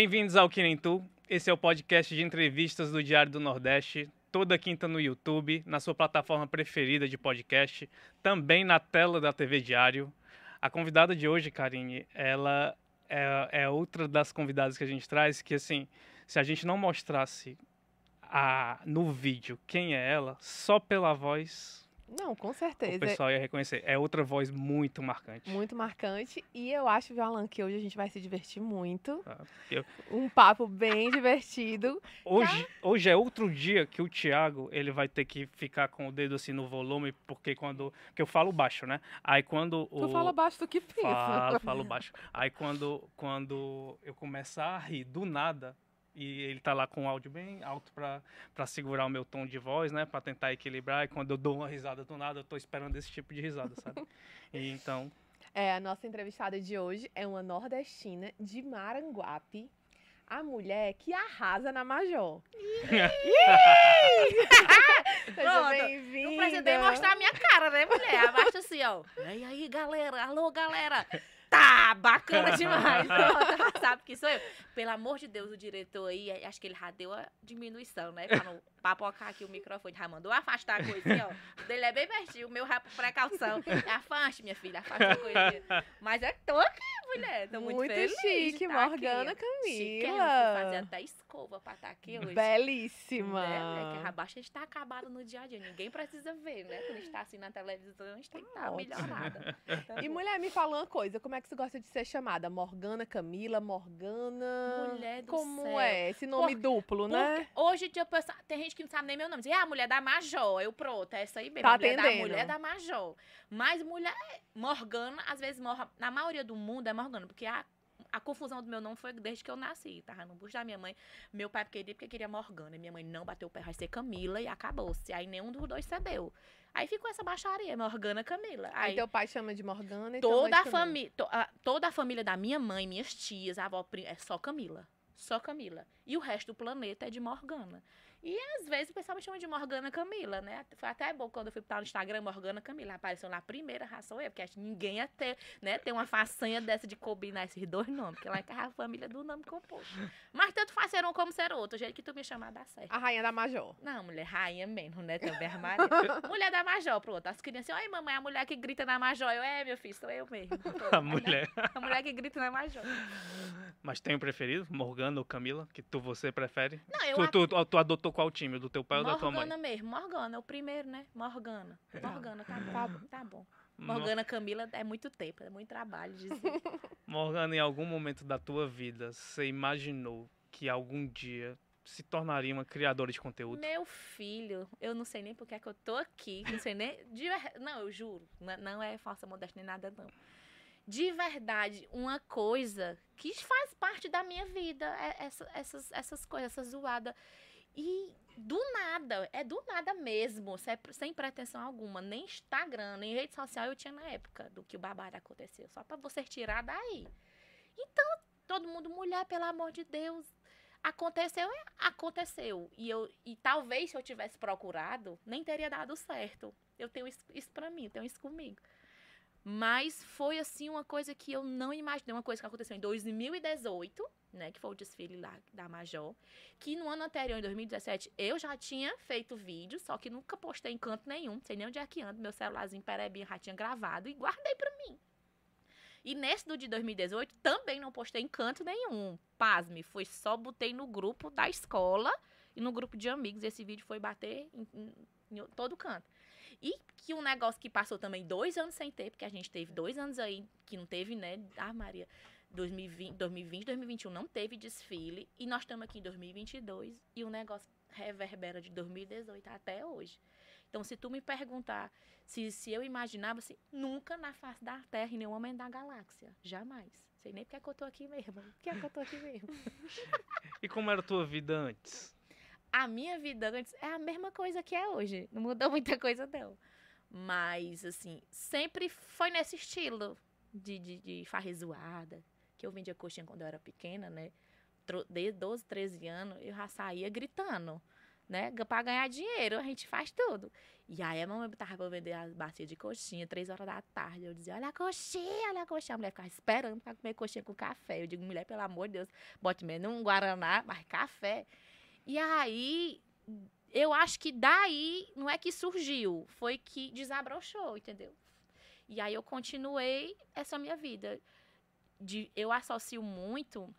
Bem-vindos ao Que Nem Tu. Esse é o podcast de entrevistas do Diário do Nordeste. Toda quinta no YouTube, na sua plataforma preferida de podcast, também na tela da TV Diário. A convidada de hoje, Karine, ela é, é outra das convidadas que a gente traz que, assim, se a gente não mostrasse a, no vídeo quem é ela, só pela voz não, com certeza. O pessoal ia reconhecer. É outra voz muito marcante. Muito marcante. E eu acho, Alan, que hoje a gente vai se divertir muito. Ah, eu... Um papo bem divertido. Hoje, tá? hoje é outro dia que o Thiago ele vai ter que ficar com o dedo assim no volume, porque quando. que eu falo baixo, né? Aí quando. O... Tu fala baixo do que pensa. Falo, falo baixo. Aí quando, quando eu começar a rir do nada, e ele tá lá com o áudio bem alto para segurar o meu tom de voz, né, para tentar equilibrar. E quando eu dou uma risada do nada, eu tô esperando esse tipo de risada, sabe? e então. É, a nossa entrevistada de hoje é uma nordestina de Maranguape, a mulher que arrasa na Major. Seja bem-vinda. Não precisa nem mostrar a minha cara, né, mulher? Abaixa assim, ó. E aí, galera? Alô, galera? Tá, bacana demais. Sabe que sou eu. Pelo amor de Deus, o diretor aí, acho que ele já deu a diminuição, né? Pra não papocar aqui o microfone. Já mandou afastar a coisinha, ó. O dele é bem pertinho, o meu é por precaução. Afaste, minha filha, afaste a coisinha. Mas eu tô aqui, mulher. Tô muito, muito feliz. chique, tá Morgana aqui. Camila. fazer até escova pra estar tá aqui hoje. Belíssima. Né? Que a baixa está acabada no dia a dia. Ninguém precisa ver, né? Quando a gente tá assim na televisão, a gente tem que estar tá melhorada. Então, e mulher, me fala uma coisa. Como é que você gosta de ser chamada? Morgana Camila, Morgana... Mulher do Como céu. é? Esse nome Por, duplo, né? Hoje em dia, tem gente que não sabe nem meu nome. Diz, ah, a mulher da Major. Eu, pronto, é essa aí mesmo. Tá mulher atendendo. da mulher da Major. Mas mulher, Morgana, às vezes, morra, na maioria do mundo é Morgana, porque a a confusão do meu nome foi desde que eu nasci. Tava no bucho da minha mãe. Meu pai queria porque queria Morgana. E minha mãe não bateu o pé, vai ser Camila e acabou-se. Aí nenhum dos dois cedeu. Aí ficou essa baixaria, Morgana Camila. Aí, aí teu pai chama de Morgana e toda a família, to, toda a família da minha mãe, minhas tias, a avó é só Camila. Só Camila. E o resto do planeta é de Morgana. E às vezes o pessoal me chama de Morgana Camila, né? Foi até bom quando eu fui para o Instagram, Morgana Camila. Apareceu lá a primeira raça eu, porque acho que ninguém ia ter, né? Ter uma façanha dessa de combinar esses dois nomes, porque lá é a família do nome composto. Mas tanto faz ser um como ser outro, o jeito que tu me chamar dá certo. A rainha da Major. Não, mulher, rainha mesmo, né? Também a Maria. mulher da Major, pronto. As crianças, oi mamãe, a mulher que grita na Major. Eu, é, meu filho, sou eu mesmo. A mulher. A mulher que grita na Major. Mas tem um preferido? Morgana ou Camila? Que tu, você prefere? Não, eu... Tu, tu, tu adotou qual time? Do teu pai Morgana ou da tua mãe? Morgana mesmo, Morgana, é o primeiro, né? Morgana. É. Morgana, tá bom. Tá, tá bom. Morgana Camila é muito tempo, é muito trabalho dizer. Morgana, em algum momento da tua vida, você imaginou que algum dia se tornaria uma criadora de conteúdo? Meu filho, eu não sei nem porque é que eu tô aqui, não sei nem. De, não, eu juro, não é falsa modéstia nem nada, não. De verdade, uma coisa que faz parte da minha vida, é essa, essas, essas coisas, essa zoada. E do nada, é do nada mesmo, sem pretensão alguma. Nem Instagram, nem rede social eu tinha na época do que o babado aconteceu. Só para você tirar daí. Então, todo mundo, mulher, pelo amor de Deus. Aconteceu, é, aconteceu. E, eu, e talvez se eu tivesse procurado, nem teria dado certo. Eu tenho isso, isso pra mim, eu tenho isso comigo. Mas foi assim uma coisa que eu não imaginei, uma coisa que aconteceu em 2018, né, que foi o desfile lá da Major, que no ano anterior, em 2017, eu já tinha feito vídeo, só que nunca postei em canto nenhum, sei nem onde é que anda, meu celularzinho perebinha já tinha gravado e guardei para mim. E nesse do de 2018 também não postei em canto nenhum. Pasme, foi só botei no grupo da escola e no grupo de amigos. Esse vídeo foi bater em, em, em todo canto. E que um negócio que passou também dois anos sem ter, porque a gente teve dois anos aí que não teve, né? Ah, Maria, 2020, 2020 2021 não teve desfile. E nós estamos aqui em 2022 e o negócio reverbera de 2018 até hoje. Então, se tu me perguntar se, se eu imaginava, assim, nunca na face da Terra, em nenhum momento da galáxia. Jamais. Sei nem porque é que eu tô aqui mesmo. Por que é que eu tô aqui mesmo? e como era a tua vida antes? A minha vida antes é a mesma coisa que é hoje. Não mudou muita coisa, não. Mas, assim, sempre foi nesse estilo de, de, de farrezoada. Que eu vendia coxinha quando eu era pequena, né? Desde 12, 13 anos, eu já saía gritando. né? Pra ganhar dinheiro, a gente faz tudo. E aí a mamãe botava pra vender as bacias de coxinha, três horas da tarde. Eu dizia, olha a coxinha, olha a coxinha. A mulher ficava esperando pra comer coxinha com café. Eu digo, mulher, pelo amor de Deus, bote menos um Guaraná, mas café. E aí, eu acho que daí, não é que surgiu, foi que desabrochou, entendeu? E aí eu continuei essa minha vida. De, eu associo muito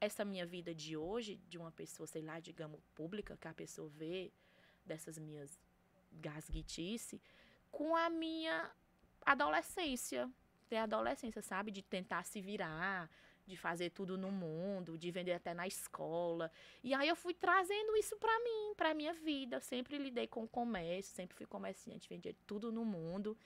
essa minha vida de hoje, de uma pessoa, sei lá, digamos, pública, que a pessoa vê dessas minhas gasguitice, com a minha adolescência. Ter adolescência, sabe? De tentar se virar, de fazer tudo no mundo, de vender até na escola. E aí eu fui trazendo isso para mim, para minha vida. Eu sempre lidei com o comércio, sempre fui comerciante, vendia tudo no mundo.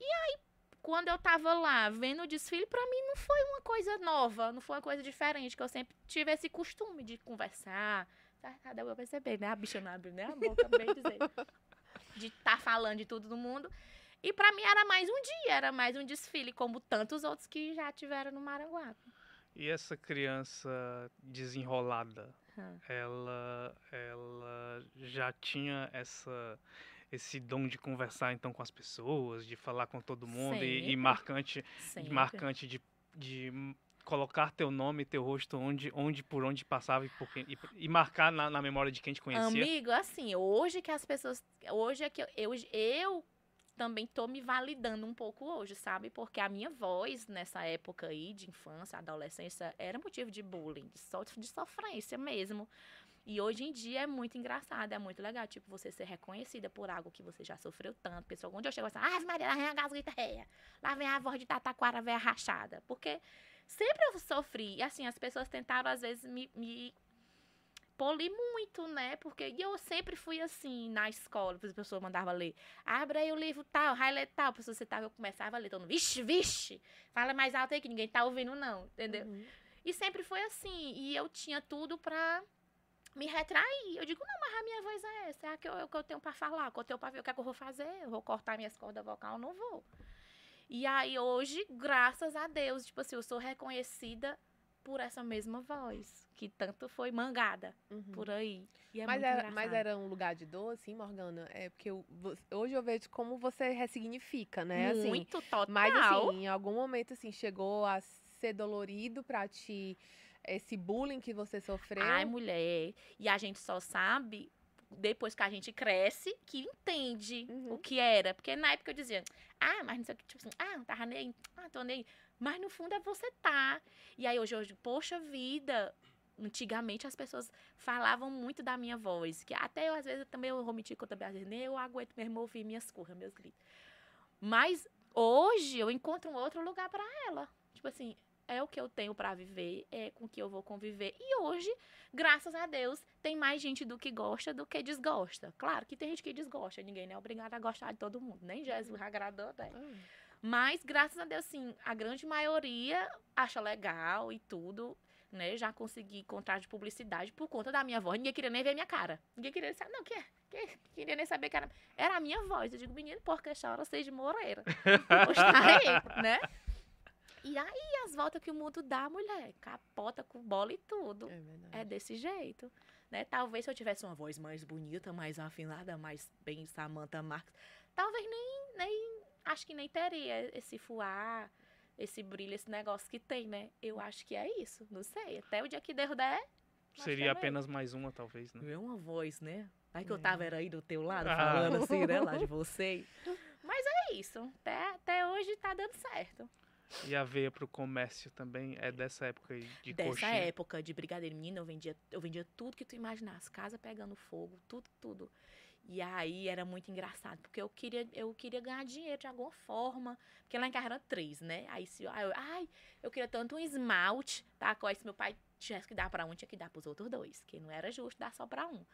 E aí quando eu tava lá vendo o desfile, para mim não foi uma coisa nova, não foi uma coisa diferente, que eu sempre tive esse costume de conversar. Tá, deu pra perceber, né? A bicha não abre né? A boca, bem dizer. De estar tá falando de tudo no mundo. E para mim era mais um dia, era mais um desfile, como tantos outros que já tiveram no Maranguape. E essa criança desenrolada, hum. ela, ela já tinha essa esse dom de conversar então com as pessoas, de falar com todo mundo e, e, marcante, marcante de, de colocar teu nome, teu rosto onde, onde por onde passava e, por quem, e, e marcar na, na, memória de quem te conhecia. Amigo, assim, hoje que as pessoas, hoje é que eu, eu, eu também tô me validando um pouco hoje, sabe? Porque a minha voz nessa época aí de infância, adolescência, era motivo de bullying, de, so, de sofrência mesmo. E hoje em dia é muito engraçado, é muito legal, tipo, você ser reconhecida por algo que você já sofreu tanto. Pessoa, onde eu chego assim, ah, Maria, lá vem a gasguita réia, lá vem a voz de tataquara velha rachada. Porque sempre eu sofri, e assim, as pessoas tentaram às vezes me, me polir muito, né? Porque eu sempre fui assim na escola, as pessoas mandavam ler. Abra aí o livro tal, highlight tal, a pessoa você tava, eu começava a ler, todo mundo, vixe, vixe, fala mais alto aí que ninguém tá ouvindo não, entendeu? Uhum. E sempre foi assim, e eu tinha tudo pra me retrair. Eu digo, não, mas a minha voz é essa, é a que eu, que eu tenho para falar, que eu tenho para ver o que, é que eu vou fazer. Eu vou cortar minhas cordas vocais, não vou. E aí hoje, graças a Deus, tipo assim, eu sou reconhecida por essa mesma voz, que tanto foi mangada uhum. por aí. É mas, era, mas era um lugar de dor, assim, Morgana? É porque eu, hoje eu vejo como você ressignifica, né? Assim, Muito, total. Mas assim, em algum momento, assim, chegou a ser dolorido para ti esse bullying que você sofreu? Ai, mulher. E a gente só sabe depois que a gente cresce, que entende uhum. o que era. Porque na época eu dizia, ah, mas não sei o que, tipo assim, ah, não tava nem, ah, tô nem. Mas no fundo é você tá. E aí hoje, hoje, poxa vida, antigamente as pessoas falavam muito da minha voz, que até eu às vezes também eu vou mentir que eu também eu aguento mesmo ouvir minhas curras, meus gritos. Mas hoje eu encontro um outro lugar para ela. Tipo assim, é o que eu tenho para viver, é com que eu vou conviver. E hoje, graças a Deus, tem mais gente do que gosta do que desgosta. Claro que tem gente que desgosta, ninguém é obrigado a gostar de todo mundo, nem Jesus agradou, né? Hum. Mas, graças a Deus, sim, a grande maioria acha legal e tudo, né? Já consegui contrato de publicidade por conta da minha voz. Ninguém queria nem ver minha cara. Ninguém queria saber, não, que, é? que queria nem saber que era. Era a minha voz. Eu digo, menino, porque essa hora seja de Moreira. aí, né? E aí, as voltas que o mundo dá, mulher, capota com bola e tudo. É, é desse jeito. Né? Talvez se eu tivesse uma voz mais bonita, mais afinada, mais bem Samantha Marques, talvez nem, nem acho que nem teria esse fuar, esse brilho, esse negócio que tem, né? Eu acho que é isso, não sei. Até o dia que der. Seria apenas mais uma, talvez, né? É uma voz, né? Aí que é. eu tava era aí do teu lado, ah. falando assim, né? Lá de você. Mas é isso. Até, até hoje tá dando certo. E a veia pro comércio também é dessa época de Dessa coxinha. época de brigadeiro. Menina, eu vendia, eu vendia tudo que tu imaginasse. Casa pegando fogo, tudo, tudo. E aí era muito engraçado, porque eu queria, eu queria ganhar dinheiro de alguma forma. Porque lá em casa eram três, né? Aí se aí eu, ai, eu queria tanto um esmalte, tá? Aí se meu pai tivesse que dar para um, tinha que dar para os outros dois, que não era justo dar só para um.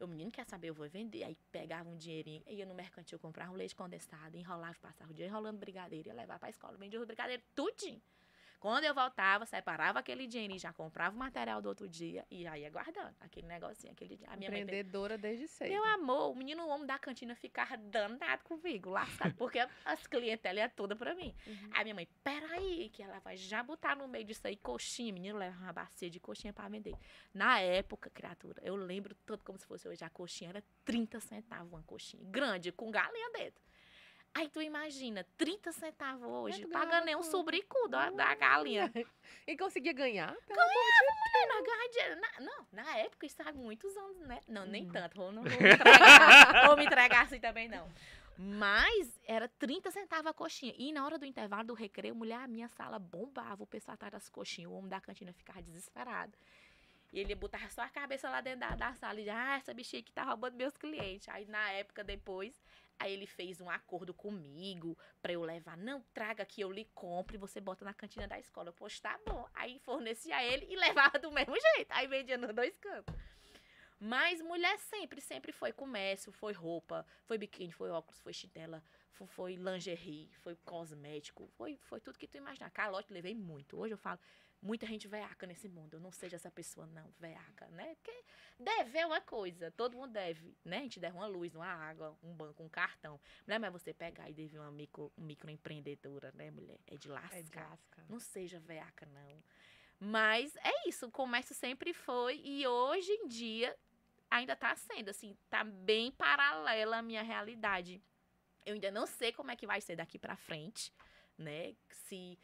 O menino quer saber, eu vou vender. Aí pegava um dinheirinho, ia no mercantil comprar um leite condensado, enrolava, passava o dia enrolando brigadeiro, ia levar pra escola, vendia os brigadeiros tudinho. Quando eu voltava, separava aquele dinheiro e já comprava o material do outro dia e já ia guardando aquele negocinho, aquele A minha mãe Empreendedora desde cedo. meu amor, o menino homem da cantina ficava danado comigo, lascado, porque as clientelas iam toda pra mim. Uhum. Aí minha mãe, peraí, que ela vai já botar no meio disso aí coxinha. O menino leva uma bacia de coxinha pra vender. Na época, criatura, eu lembro todo como se fosse hoje. A coxinha era 30 centavos uma coxinha. Grande, com galinha dentro. Aí tu imagina, 30 centavos hoje, pagando ganhava nem um sobricu da, da galinha. E conseguia ganhar? Pelo É, na ganhar dinheiro. Na, não, na época, isso há muitos anos, né? Não, nem Uhum. tanto. Vou, não vou me entregar, vou me entregar assim também, não. Mas era 30 centavos a coxinha. E na hora do intervalo do recreio, mulher, a minha sala bombava. O pessoal atrás das coxinhas. O homem da cantina ficava desesperado. E ele botava só a cabeça lá dentro da, da sala e dizia, ah, essa bichinha aqui tá roubando meus clientes. Aí na época depois, aí ele fez um acordo comigo pra eu levar. Não, traga que eu lhe compre, você bota na cantina da escola. Eu, poxa, tá bom. Aí fornecia ele e levava do mesmo jeito. Aí vendia nos dois cantos. Mas mulher sempre, sempre foi comércio, foi roupa, foi biquíni, foi óculos, foi chinela, fo- foi lingerie, foi cosmético, foi, foi tudo que tu imaginar. Calote levei muito. Hoje eu falo, muita gente veaca nesse mundo. Eu não seja essa pessoa, não, veaca, né? Porque dever é uma coisa, todo mundo deve, né? A gente deve uma luz, uma água, um banco, um cartão. Não é mais você pegar e dever uma micro, microempreendedora, né, mulher? É de lascar. É de lasca. Não seja veaca, não. Mas é isso, o comércio sempre foi e hoje em dia ainda tá sendo, assim, tá bem paralela à minha realidade. Eu ainda não sei como é que vai ser daqui pra frente, né? Se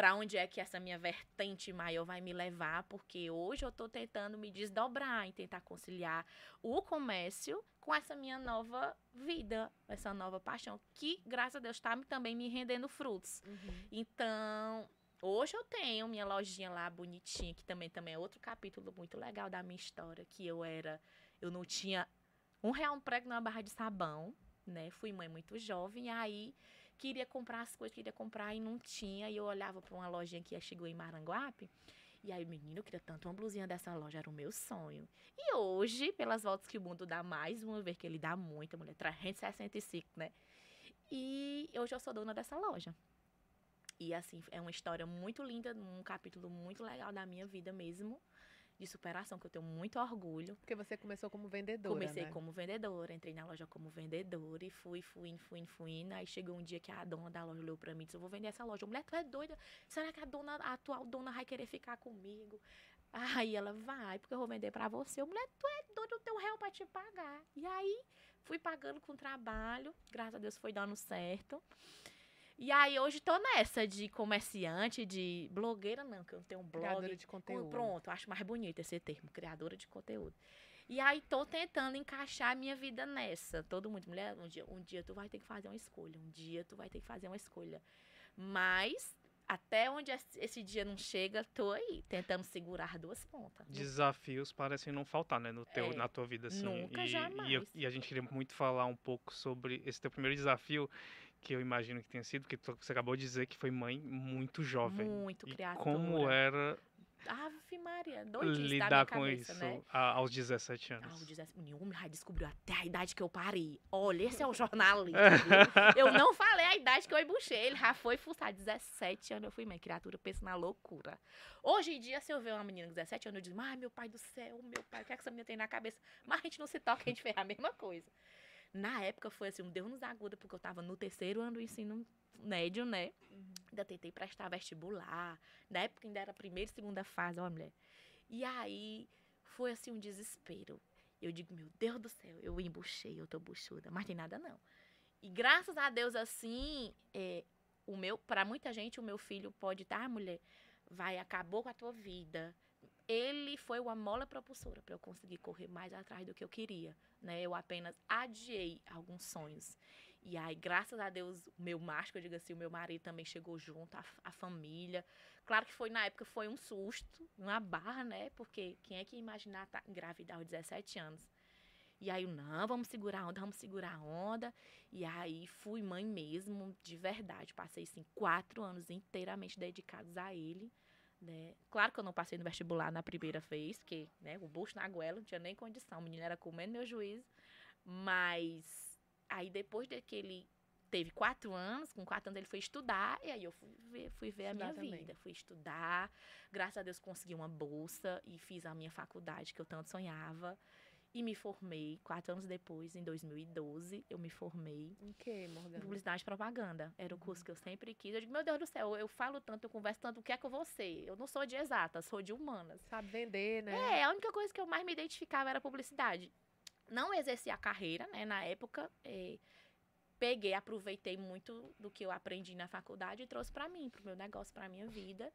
para onde é que essa minha vertente maior vai me levar, porque hoje eu tô tentando me desdobrar e tentar conciliar o comércio com essa minha nova vida, essa nova paixão, que graças a Deus tá me- também me rendendo frutos. Uhum. Então, hoje eu tenho minha lojinha lá bonitinha, que também, também é outro capítulo muito legal da minha história, que eu era, eu não tinha um real um prego numa barra de sabão, né? Fui mãe muito jovem, e aí queria comprar as coisas, queria comprar e não tinha, e eu olhava para uma lojinha que chegou em Maranguape, e aí, menino, eu queria tanto uma blusinha dessa loja, era o meu sonho. E hoje, pelas voltas que o mundo dá mais uma vez, que ele dá muita, mulher, 365, né? E hoje eu sou dona dessa loja. E assim, é uma história muito linda, um capítulo muito legal da minha vida mesmo, de superação, que eu tenho muito orgulho. Porque você começou como vendedora, Comecei né? como vendedora, entrei na loja como vendedora e fui, fui, fui, fui. Aí chegou um dia que a dona da loja olhou pra mim e disse: Eu vou vender essa loja. Mulher, tu é doida? Será que a dona, a atual dona vai querer ficar comigo? Aí ela vai, porque eu vou vender pra você. Mulher, tu é doida, eu tenho um real pra te pagar. E aí fui pagando com trabalho, graças a Deus foi dando certo. E aí hoje tô nessa de comerciante, de blogueira, não, que eu não tenho um blog. Criadora de conteúdo. Pronto, acho mais bonito esse termo, criadora de conteúdo. E aí tô tentando encaixar a minha vida nessa. Todo mundo, mulher, um dia, um dia tu vai ter que fazer uma escolha, um dia tu vai ter que fazer uma escolha. Mas até onde esse esse dia não chega, tô aí, tentando segurar duas pontas. Desafios parecem não faltar, né, no teu, É, na tua vida, assim. nunca, e, jamais. E, eu- e a gente queria muito falar um pouco sobre esse teu primeiro desafio, que eu imagino que tenha sido, que tu- você acabou de dizer que foi mãe muito jovem. Muito E criatura. como era Ave Maria, doidice lidar com cabeça, isso né? a- aos 17 Ah, anos? o 17 o homem já descobriu até a idade que eu parei. Olha, esse é o jornalista. eu não falei a idade que eu embuchei. Ele já foi fuçar 17 anos. Eu fui, minha criatura, pensa na loucura. Hoje em dia, se eu ver uma menina com 17 anos, eu digo, ai, meu pai do céu, meu pai, o que é que essa menina tem na cabeça? Mas a gente não se toca, a gente fez a mesma coisa. Na época foi assim, um Deus nos aguda, porque eu tava no terceiro ano do ensino médio, né? Uhum. Ainda tentei prestar vestibular. Na época ainda era primeira e segunda fase, ó, mulher. E aí foi assim um desespero. Eu digo, meu Deus do céu, eu embuchei, eu tô buchuda, mas tem nada não. E graças a Deus, assim, é, o meu, para muita gente, o meu filho pode estar, mulher, vai, acabou com a tua vida. Ele foi uma mola propulsora para eu conseguir correr mais atrás do que eu queria, né? Eu apenas adiei alguns sonhos. E aí, graças a Deus, o meu macho, eu digo assim, o meu marido também chegou junto, a, a família. Claro que foi, na época, foi um susto, uma barra, né? Porque quem é que ia imaginar tá, engravidar aos 17 anos? E aí, não, vamos segurar a onda, vamos segurar a onda. E aí, fui mãe mesmo, de verdade. Passei, assim, quatro anos inteiramente dedicados a ele. Né? Claro que eu não passei no vestibular na primeira vez, porque né, o bucho na goela não tinha nem condição. O menino era comendo meu juízo. Mas aí depois daquele teve quatro anos, com quatro anos ele foi estudar, e aí eu fui ver, fui ver a minha também. vida. Fui estudar, graças a Deus consegui uma bolsa e fiz a minha faculdade que eu tanto sonhava. E me formei, quatro anos depois, em 2012, eu me formei Em que, Morgana? publicidade e propaganda. Era o Uhum. curso que eu sempre quis. Eu digo, meu Deus do céu, eu falo tanto, eu converso tanto, o que é que eu vou ser? Eu não sou de exatas, sou de humanas. Sabe vender, né? É, a única coisa que eu mais me identificava era publicidade. Não exerci a carreira, né, na época. é, peguei, aproveitei muito do que eu aprendi na faculdade e trouxe pra mim, pro meu negócio, pra minha vida.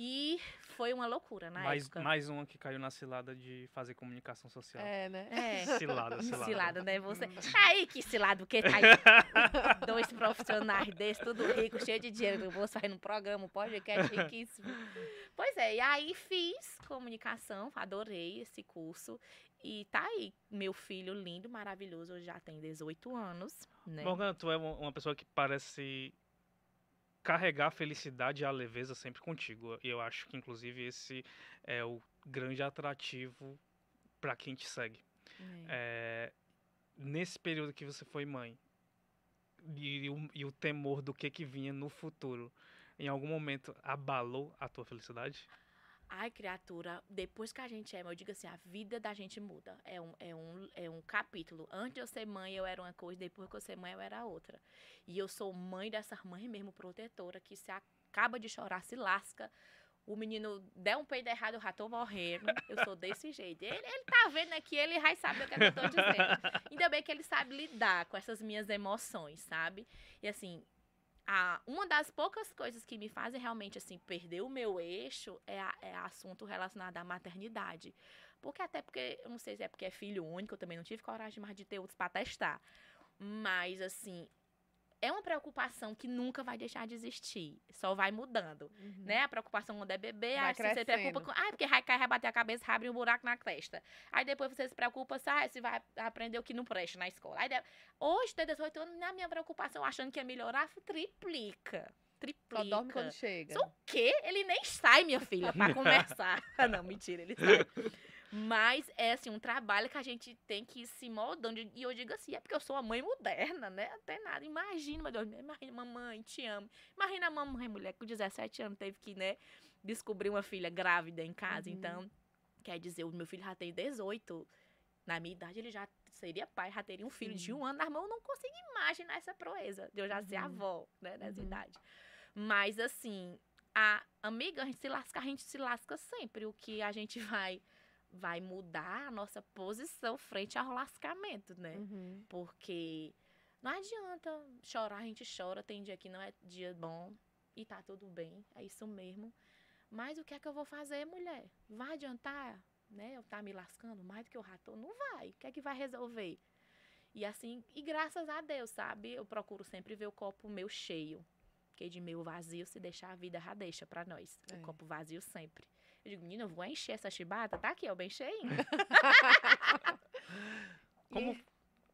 E foi uma loucura na mais, época. mais uma que caiu na cilada de fazer comunicação social. É, né? É. Cilada, cilada. Cilada, né? Você. Hum. Aí, que cilado, porque tá aí dois profissionais desses, tudo rico, cheio de dinheiro no bolso, fazendo um programa, um podcast riquíssimo. Pois é, e aí fiz comunicação, adorei esse curso. E tá aí, meu filho lindo, maravilhoso, já tem 18 anos, né? Morgana, tu é uma pessoa que parece carregar a felicidade e a leveza sempre contigo. E eu acho que, inclusive, esse é o grande atrativo para quem te segue. É. É, nesse período que você foi mãe e, o, e o temor do que que vinha no futuro, em algum momento abalou a tua felicidade? Ai, criatura, depois que a gente é eu digo assim, a vida da gente muda. É um, é, um, é um capítulo. Antes de eu ser mãe, eu era uma coisa, depois que eu ser mãe, eu era outra. E eu sou mãe dessa mãe mesmo, protetora, que se acaba de chorar, se lasca. O menino der um peido errado, eu já tô morrendo. Eu sou desse jeito. Ele, ele tá vendo aqui, ele vai saber o é que eu tô dizendo. Ainda bem que ele sabe lidar com essas minhas emoções, sabe? E assim, a, uma das poucas coisas que me fazem realmente assim perder o meu eixo é, a- é assunto relacionado à maternidade. Porque até porque, eu não sei se é porque é filho único, eu também não tive coragem mais de ter outros para testar. Mas assim, é uma preocupação que nunca vai deixar de existir, só vai mudando, Uhum. né? A preocupação quando é bebê, Vai aí você se preocupa com, ah, porque vai cair, vai bater a cabeça, vai abrir um buraco na testa. Aí depois você se preocupa, se, ah, se vai aprender o que não presta na escola. Aí, hoje, ter 18 anos, na minha preocupação, achando que ia melhorar, triplica. Triplica. Só dorme quando chega. Só o quê? Ele nem sai, minha filha, pra conversar. não, mentira, ele sai. Mas é assim, um trabalho que a gente tem que ir se moldando. E eu digo assim, é porque eu sou uma mãe moderna, né? Até nada. Imagina, meu Deus, imagina, mamãe, te amo. Imagina a mamãe, mulher, que com 17 anos teve que, né, descobrir uma filha grávida em casa. Uhum. Então, quer dizer, o meu filho já tem 18. Na minha idade, ele já seria pai, já teria um filho de Sim. um ano nas mãos. Eu não consigo imaginar essa proeza de eu já ser Uhum. avó, né, nessa Uhum. idade. Mas, assim, a amiga, a gente se lasca, a gente se lasca sempre. O que a gente vai vai mudar a nossa posição frente ao lascamento, né? Uhum. Porque não adianta chorar, a gente chora, tem dia que não é dia bom e tá tudo bem, é isso mesmo. Mas o que é que eu vou fazer, mulher? Vai adiantar, né? Eu tá me lascando mais do que já tô? Não vai. O que é que vai resolver? E assim, e graças a Deus, sabe? Eu procuro sempre ver o copo meu cheio. Porque de meio vazio, se deixar a vida já deixa pra nós. É. O copo vazio sempre. Eu digo, menina, eu vou encher essa chibata, tá aqui, ó, bem cheinho. Como- E,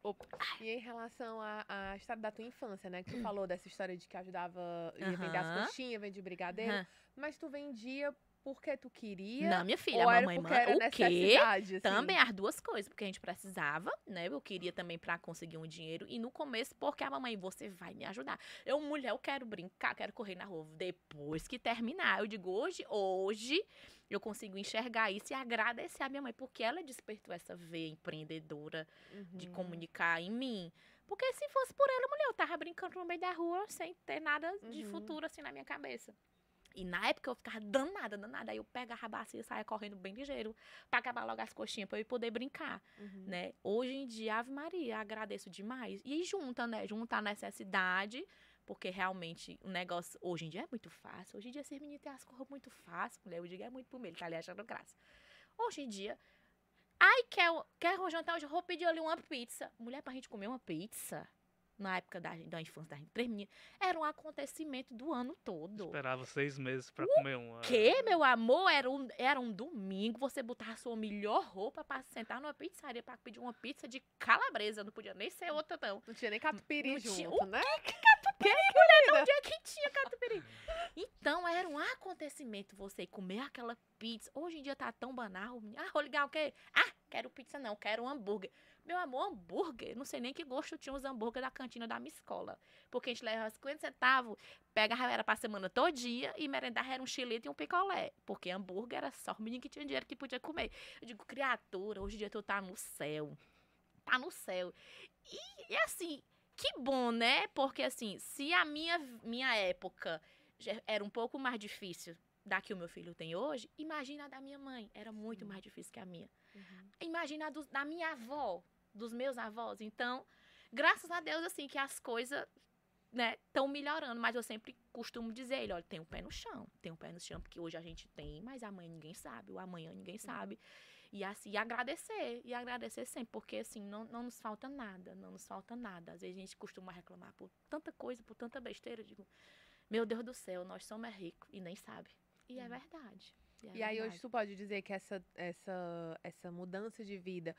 Opa. e em relação à, à história da tua infância, né? Que tu falou dessa história de que ajudava, ia vender as coxinhas, vendia brigadeiro. Aham. Mas tu vendia porque tu queria? Não, minha filha, ou a mamãe era O quê? assim? Também as duas coisas, porque a gente precisava, né? Eu queria também pra conseguir um dinheiro. E no começo, porque a mamãe, você vai me ajudar. Eu, mulher, eu quero brincar, quero correr na rua. Depois que terminar. Eu digo, hoje, hoje, eu consigo enxergar isso e agradecer a minha mãe, porque ela despertou essa veia empreendedora de Uhum. comunicar em mim. Porque se fosse por ela, mulher, eu tava brincando no meio da rua sem ter nada de Uhum. futuro assim na minha cabeça. E na época eu ficava danada, danada. Aí eu pegava a bacia e saia correndo bem ligeiro pra acabar logo as coxinhas pra eu poder brincar, Uhum. né? Hoje em dia, Ave Maria, agradeço demais. E junta, né? Junta a necessidade, porque realmente o negócio hoje em dia é muito fácil. Hoje em dia, esses meninos têm as coisas muito fáceis. Mulher, eu digo é muito por mim, ele tá ali achando graça. Hoje em dia, ai, quer, quer jantar hoje? Vou pedir ali uma pizza. Mulher, pra gente comer uma pizza, na época da, da infância da gente, três meninas, era um acontecimento do ano todo. Esperava seis meses pra comer um. Que, meu amor, era um, era um domingo, você botar a sua melhor roupa pra sentar numa pizzaria pra pedir uma pizza de calabresa, não podia nem ser outra, não. Não tinha nem catupiry Não tinha- junto, né? Onde é que tinha catupiry? Então, era um acontecimento você comer aquela pizza. Hoje em dia tá tão banal. Ah, vou ligar o quê? Ah, quero pizza não, quero um hambúrguer. Meu amor, hambúrguer. Não sei nem que gosto tinha os hambúrguer da cantina da minha escola. Porque a gente levava 50 centavos, pegava era pra semana todo dia e merendar era um chilete e um picolé. Porque hambúrguer era só o menino que tinha dinheiro que podia comer. Eu digo, criatura, hoje em dia tu tá no céu. Tá no céu. E, e assim, que bom, né? Porque assim, se a minha, minha época já era um pouco mais difícil da que o meu filho tem hoje, imagina a da minha mãe. Era muito mais difícil que a minha. Uhum. Imagina a do- da minha avó, dos meus avós. Então, graças a Deus, assim, que as coisas, né, estão melhorando. Mas eu sempre costumo dizer, ele, olha, tem um pé no chão. Tem um pé no chão, porque hoje a gente tem, mas amanhã ninguém sabe. O amanhã ninguém sabe. E assim, e agradecer, e agradecer sempre, porque assim, não, não nos falta nada, não nos falta nada. Às vezes a gente costuma reclamar por tanta coisa, por tanta besteira. Eu digo, meu Deus do céu, nós somos ricos e nem sabe. E é verdade. é E aí hoje tu pode dizer que essa, essa, essa mudança de vida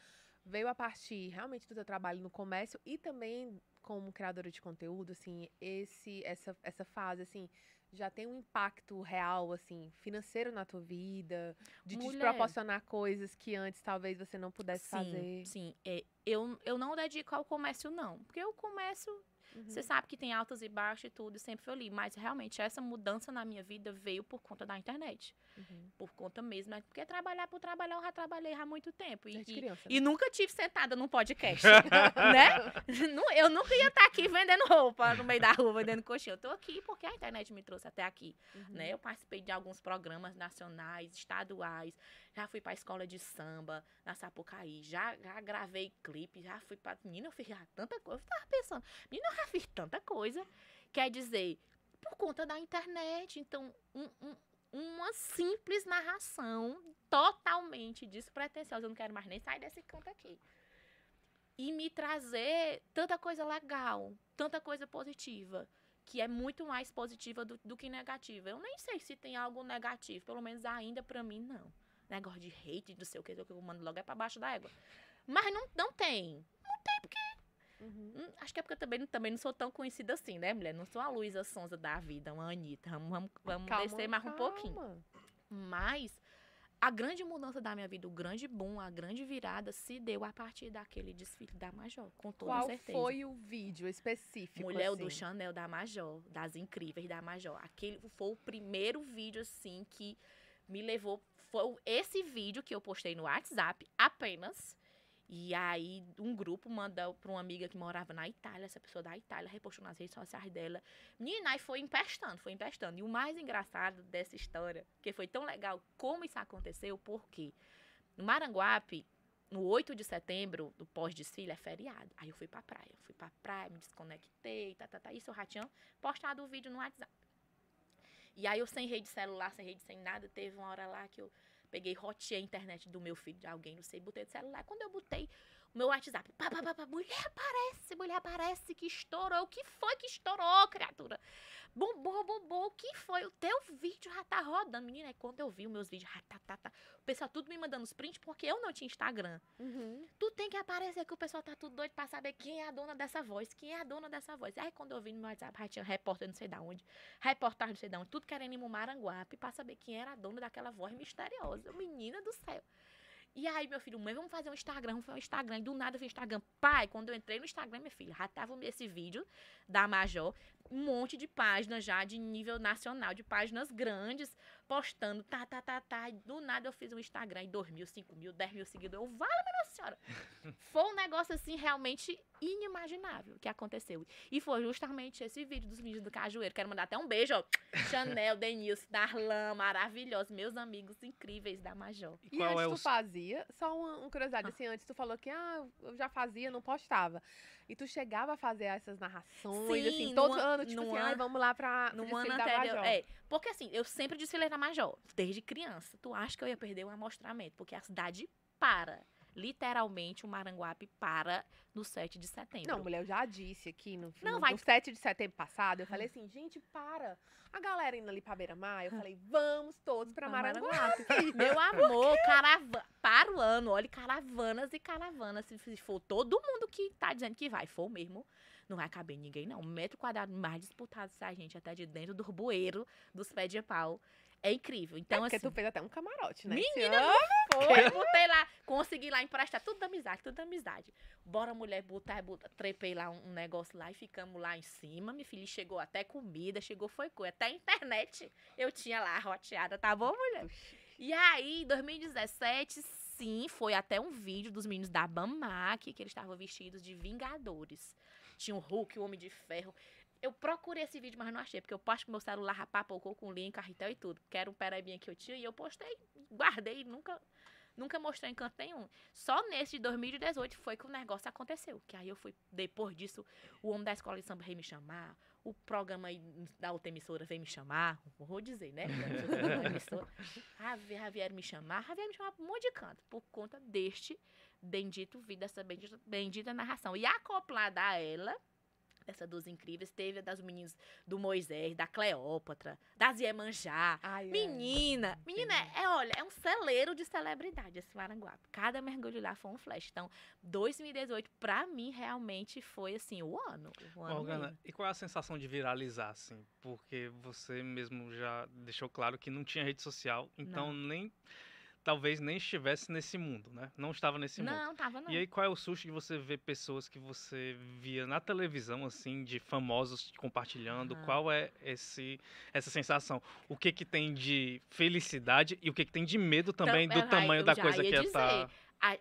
veio a partir realmente do teu trabalho no comércio e também como criadora de conteúdo, assim, esse, essa, essa fase, assim, já tem um impacto real, assim, financeiro na tua vida, de te Mulher. proporcionar coisas que antes talvez você não pudesse sim, fazer. Sim, é, eu, eu não dedico ao comércio, não. Porque o comércio, Uhum. você sabe que tem altos e baixos e tudo, e sempre foi ali. Mas realmente essa mudança na minha vida veio por conta da internet. Uhum. Por conta mesmo. né? Porque trabalhar por trabalhar, eu já trabalhei há muito tempo. E, e, criança. e nunca tive sentada num podcast, né? Não- Eu nunca ia estar aqui vendendo roupa no meio da rua, vendendo coxinha. Eu tô aqui porque a internet me trouxe até aqui Uhum. né? Eu participei de alguns programas nacionais, estaduais, já fui para a escola de samba na Sapucaí, já, já gravei clipe, já fui para menina, eu fiz já tanta coisa, eu tava pensando, menina, eu já fiz tanta coisa. Quer dizer, por conta da internet, então um- um- uma simples narração totalmente despretensiosa, eu não quero mais nem sair desse canto aqui. E me trazer tanta coisa legal, tanta coisa positiva que é muito mais positiva do, do que negativa. Eu nem sei se tem algo negativo, pelo menos ainda pra mim não. Negócio de hate, não sei o que, que eu mando logo é pra baixo da égua. Mas não, não tem. Uhum. Hum, Acho que é porque eu também, também não sou tão conhecida assim, né, mulher? Não sou a Luísa Sonza da vida, uma Anitta. Vamos, vamos, vamos Calma, descer mais um pouquinho. calma. Mas a grande mudança da minha vida, o grande boom, a grande virada se deu a partir daquele desfile da Major, com toda Qual certeza. foi o vídeo específico? Mulher assim? do Chanel da Major, das incríveis da Major. Aquele foi o primeiro vídeo assim que me levou foi o- esse vídeo que eu postei no WhatsApp apenas. E aí um grupo mandou para uma amiga que morava na Itália, essa pessoa da Itália repostou nas redes sociais dela. Menina, aí foi empestando, foi empestando. E o mais engraçado dessa história, que foi tão legal como isso aconteceu, porque no Maranguape, no 8 de setembro, do pós-desfile, é feriado. Aí eu fui pra praia. Fui pra praia, me desconectei, tá, tá, tá. Isso já tinha postado o vídeo no WhatsApp. E aí eu sem rede celular, sem rede, sem nada, teve uma hora lá que eu peguei, roteei a internet do meu filho, de alguém, não sei, botei de celular. Quando eu botei meu WhatsApp, pá, pá, pá, mulher aparece, mulher aparece, que estourou. O que foi que estourou, criatura? Bombou, bombou, o que foi? O teu vídeo já tá rodando. Menina, aí quando eu vi os meus vídeos, já tá, tá, tá. O pessoal tudo me mandando os prints, porque eu não tinha Instagram. Uhum. Tu tem que aparecer que o pessoal tá tudo doido pra saber quem é a dona dessa voz, quem é a dona dessa voz. Aí quando eu vi no meu WhatsApp, aí tinha repórter não sei da onde, reportagem não sei da onde, tudo querendo ir no Maranguape pra saber quem era a dona daquela voz misteriosa. Menina do céu. E aí, meu filho, mãe, vamos fazer um Instagram, vamos fazer um Instagram. E do nada eu fiz Instagram. Pai, quando eu entrei no Instagram, minha filha, já tava esse vídeo da Major, um monte de páginas já de nível nacional, de páginas grandes, postando, tá, tá, tá, tá. E do nada eu fiz um Instagram e 2 mil, 5 mil, 10 mil seguidores. Eu, vale, minha senhora. Foi um negócio assim realmente inimaginável que aconteceu. E foi justamente esse vídeo dos vídeos do Cajueiro. Quero mandar até um beijo, ó. Chanel, Denilson, Darlan, maravilhosos, meus amigos incríveis da Major. E E qual antes é tu o. fazia, só uma, uma curiosidade, Ah. assim, antes tu falou que ah, eu já fazia, não postava. E tu chegava a fazer essas narrações, Sim, assim, todo ano, tipo assim, ai, vamos lá pra No ano anterior. É, porque assim, eu sempre desfilei na Major, desde criança. Tu acha que eu ia perder o amostramento? Porque a cidade para. Literalmente, o Maranguape para no 7 de setembro. Não, mulher, eu já disse aqui no, Não, no, vai- no 7 de setembro passado, eu falei assim, gente, para. A galera indo ali pra Beira-Mar, eu falei, vamos todos pra Pra Maranguape. Meu amor, caravana. Para o ano, olha, caravanas e caravanas. Se se for todo mundo que tá dizendo que vai, for mesmo, não vai caber ninguém, não. Um metro quadrado mais disputado se a gente até de dentro do bueiro dos pés de pau. É incrível. É Então, porque assim. tu fez até um camarote, né? Menina, ano. Foi, botei lá, consegui lá emprestar tudo da amizade, tudo da amizade. Bora, mulher, botar, botar trepei lá um, um negócio lá e ficamos lá em cima. Minha filha chegou até comida, chegou foi coisa, até internet eu tinha lá roteada, tá bom, mulher? E aí, em 2017, sim, foi até um vídeo dos meninos da Bamac, que eles estavam vestidos de Vingadores. Tinha o Hulk, o Homem de Ferro. Eu procurei esse vídeo, mas não achei, porque eu posto que meu celular rapapocou com linha, carretel e tudo. Que era um perebinha que eu tinha, e eu postei, guardei, nunca, nunca mostrei em canto nenhum. Só nesse de 2018 foi que o negócio aconteceu. Que aí eu fui, depois disso, o homem da escola de samba veio me chamar, o programa da outra emissora veio me chamar, vou dizer, né? Emissora. Javier, Javier me chamar, Javier me chamar pra um monte de canto, por conta deste bendito vídeo, dessa bendita, bendita narração. E acoplada a ela, essa dos incríveis, teve a das meninas do Moisés, da Cleópatra, das Iemanjá. Ai, é. Menina, menina, é, é, olha, é um celeiro de celebridade esse Maranguape. Cada mergulho lá foi um flash. Então, 2018, pra mim, realmente foi, assim, o ano. O ano Morgana, mesmo. e qual é a sensação de viralizar, assim? Porque você mesmo já deixou claro que não tinha rede social, então nem. Talvez nem estivesse nesse mundo, né? Não estava nesse mundo. Não, tava não. E aí, qual é o susto de você ver pessoas que você via na televisão, assim, de famosos compartilhando? Aham. Qual é esse, essa sensação? O que que tem de felicidade e o que que tem de medo também Então, do tamanho da coisa que é dizer. tá...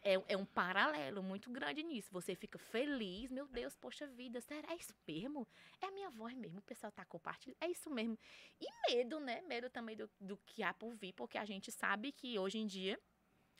É, é um paralelo muito grande nisso. Você fica feliz, meu Deus, poxa vida, será é isso mesmo? É a minha voz mesmo, o pessoal tá compartilhando, é isso mesmo. E medo, né? Medo também do, do que há por vir, porque a gente sabe que hoje em dia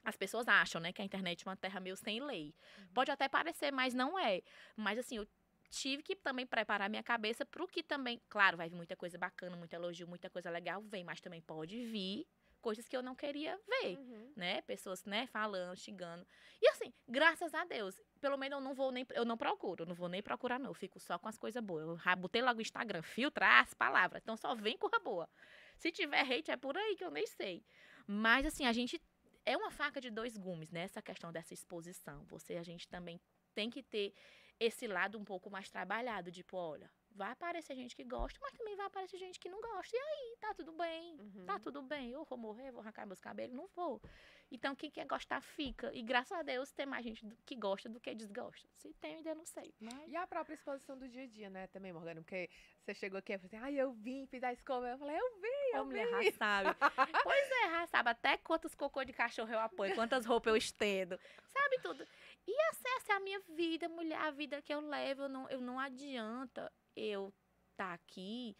as pessoas acham, né, que a internet é uma terra meio sem lei. Pode até parecer, mas não é. Mas assim, eu tive que também preparar minha cabeça pro que também, claro, vai vir muita coisa bacana, muito elogio, muita coisa legal, vem, mas também pode vir coisas que eu não queria ver Uhum. né? Pessoas, né, falando, xingando. E assim, graças a Deus, pelo menos eu não vou nem, eu não procuro, eu não vou nem procurar não, eu fico só com as coisas boas. Eu já botei logo o Instagram, filtrar as palavras, então só vem coisa boa. Se tiver hate é por aí que eu nem sei. Mas assim, a gente é uma faca de dois gumes, né? Essa questão dessa exposição. Você, a gente também tem que ter esse lado um pouco mais trabalhado, tipo, olha, vai aparecer gente que gosta, mas também vai aparecer gente que não gosta. E aí, tá tudo bem. Uhum. Tá tudo bem, eu vou morrer, vou arrancar meus cabelos, não vou. Então, quem quer gostar, fica. E graças a Deus tem mais gente do- que gosta do que desgosta. Se tem, ainda não sei. Mas... E a própria exposição do dia a dia, né, também, Morgana? Porque você chegou aqui e falou assim, ai, eu vim, fiz a escova. Eu falei, eu vi, Ô, eu mulher vi. sabe. pois é, já sabe até quantos cocô de cachorro eu apoio, quantas roupas eu estendo, sabe tudo. E essa é a minha vida, mulher, a vida que eu levo. Eu não, eu não adianta eu estar aqui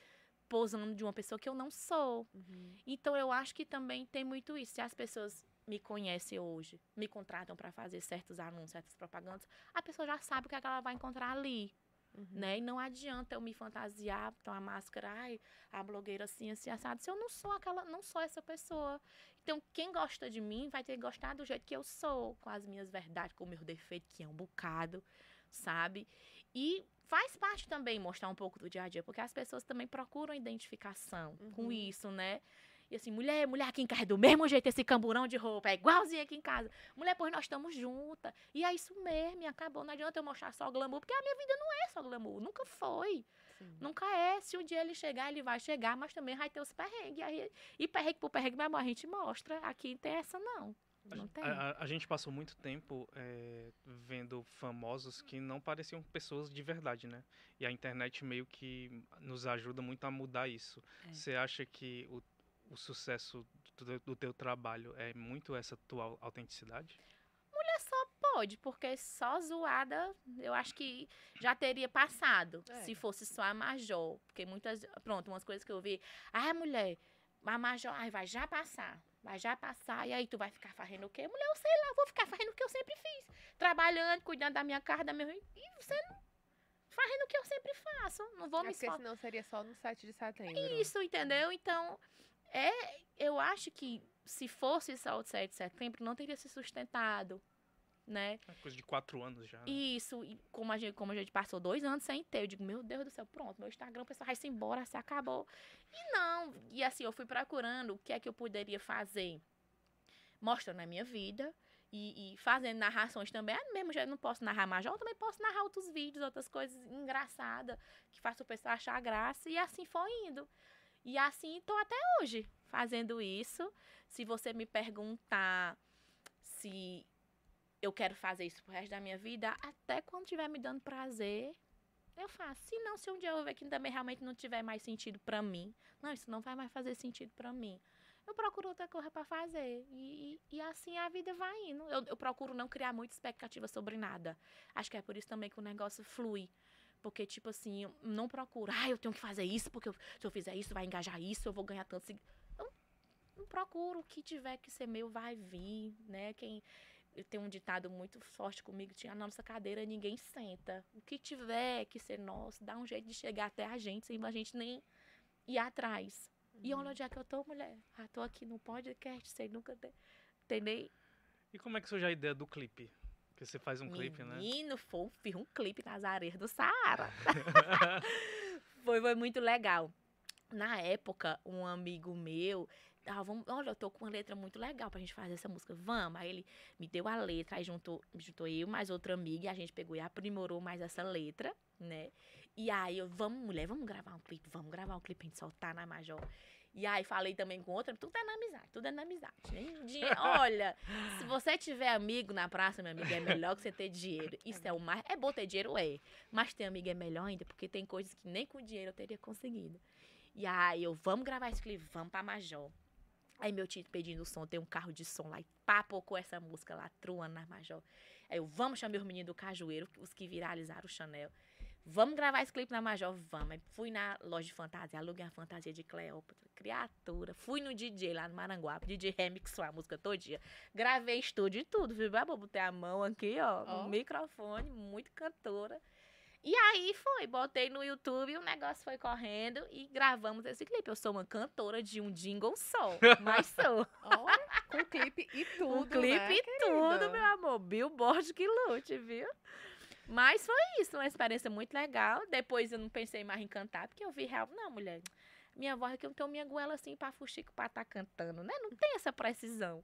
posando de uma pessoa que eu não sou. Uhum. Então eu acho que também tem muito isso. Se as pessoas me conhecem hoje, me contratam para fazer certos anúncios, certas propagandas, a pessoa já sabe o que, é que ela vai encontrar ali, Uhum. né? E não adianta eu me fantasiar, botar uma máscara, ai, a blogueira assim, assim, assado, se eu não sou aquela, não sou essa pessoa. Então, quem gosta de mim vai ter que gostar do jeito que eu sou, com as minhas verdades, com o meu defeito, que é um bocado, sabe? E faz parte também mostrar um pouco do dia a dia, porque as pessoas também procuram identificação com Uhum. isso, né? E assim, mulher, mulher aqui em casa é do mesmo jeito esse camburão de roupa, é igualzinho aqui em casa. Mulher, pois nós estamos juntas. E é isso mesmo, e acabou. Não adianta eu mostrar só glamour, porque a minha vida não é só glamour, nunca foi. Sim. Nunca é. Se um dia ele chegar, ele vai chegar, mas também vai ter os perrengues. Aí, e perrengue por perrengue, meu amor, a gente mostra. Aqui não tem essa, não. Não tem. A, a- a gente passou muito tempo é, vendo famosos que não pareciam pessoas de verdade, né? E a internet meio que nos ajuda muito a mudar isso. É. Você acha que o, o sucesso do, do teu trabalho é muito essa tua au- autenticidade? Mulher só pode, porque só zoada, eu acho que já teria passado. É. Se fosse só a Major. Porque muitas. Pronto, umas coisas que eu vi. Ah, mulher, a Major, ai, vai já passar. Vai já passar. E aí tu vai ficar fazendo o quê? Mulher, eu sei lá, eu vou ficar fazendo o que eu sempre fiz. Trabalhando, cuidando da minha casa, da minha. E você não. Fazendo o que eu sempre faço. Não vou É me porque esforçar. senão seria só no 7 de setembro. Isso, entendeu? Então, é, eu acho que se fosse só o 7 de setembro, não teria se sustentado, né? É coisa de quatro anos já. né? Isso, e como a, gente, como a gente passou dois anos sem ter, eu digo, meu Deus do céu, pronto, meu Instagram, o pessoal vai se embora, se acabou. E não, e assim, eu fui procurando o que é que eu poderia fazer, mostrando a minha vida e, e fazendo narrações também. Ah, mesmo já não posso narrar major, eu também posso narrar outros vídeos, outras coisas engraçadas, que façam o pessoal achar graça, e assim foi indo. E assim tô até hoje fazendo isso. Se você me perguntar se eu quero fazer isso pro resto da minha vida, até quando estiver me dando prazer, eu faço. Se não, se um dia eu ver que também realmente não tiver mais sentido para mim, não, isso não vai mais fazer sentido para mim. Eu procuro outra coisa para fazer. E, e, e, assim a vida vai indo. Eu, eu procuro não criar muita expectativa sobre nada. Acho que é por isso também que o negócio flui. Porque, tipo assim, não procuro, ah, eu tenho que fazer isso, porque eu, se eu fizer isso, vai engajar isso, eu vou ganhar tanto. Eu não procuro o que tiver que ser meu, vai vir, né? Quem, eu tenho um ditado muito forte comigo, tinha a nossa cadeira, ninguém senta. O que tiver que ser nosso, dá um jeito de chegar até a gente, sem a gente nem ir atrás. Uhum. E olha onde é que eu tô, mulher. Ah, tô aqui no podcast, sem nunca ter. Entendeu? E como é que surgiu a ideia do clipe? Que você faz um Menino, clipe, né? Menino, fiz um clipe nas areias do Saara. foi, foi muito legal. Na época, um amigo meu, ah, vamos, olha, eu tô com uma letra muito legal pra gente fazer essa música. Vamos. Aí ele me deu a letra, aí juntou, juntou eu mais outra amiga, e a gente pegou e aprimorou mais essa letra, né? E aí eu, vamos, mulher, vamos gravar um clipe, vamos gravar um clipe pra gente soltar na Major. E aí falei também com outra, tudo é na amizade, tudo é na amizade. Dinheiro, olha, se você tiver amigo na praça, meu amigo, é melhor que você ter dinheiro. Isso é o mais. É bom ter dinheiro, é. Mas ter amigo é melhor ainda, porque tem coisas que nem com dinheiro eu teria conseguido. E aí eu, vamos gravar esse clipe, vamos pra Major. Aí meu tio pedindo som, tem um carro de som lá e papocou essa música lá, truando na Major. Aí eu, vamos chamar os meninos do Cajueiro, os que viralizaram o Chanel. Vamos gravar esse clipe na Major? Vamos. Aí fui na loja de fantasia, aluguei a fantasia de Cleópatra, criatura. Fui no DJ lá no Maranguape, DJ remixou a música todo dia. Gravei estúdio e tudo, viu? Botei a mão aqui, ó, oh. no microfone, muito cantora. E aí foi, botei no YouTube, o negócio foi correndo e gravamos esse clipe. Eu sou uma cantora de um jingle só, mas sou. oh, com clipe e tudo, Com clipe né, e querida? tudo, meu amor. Billboard que lute, viu? Mas foi isso, uma experiência muito legal. Depois eu não pensei mais em cantar, porque eu vi real. Não, mulher, minha voz aqui, eu não tenho minha goela assim pra fuxico pra estar tá cantando, né? Não tem essa precisão.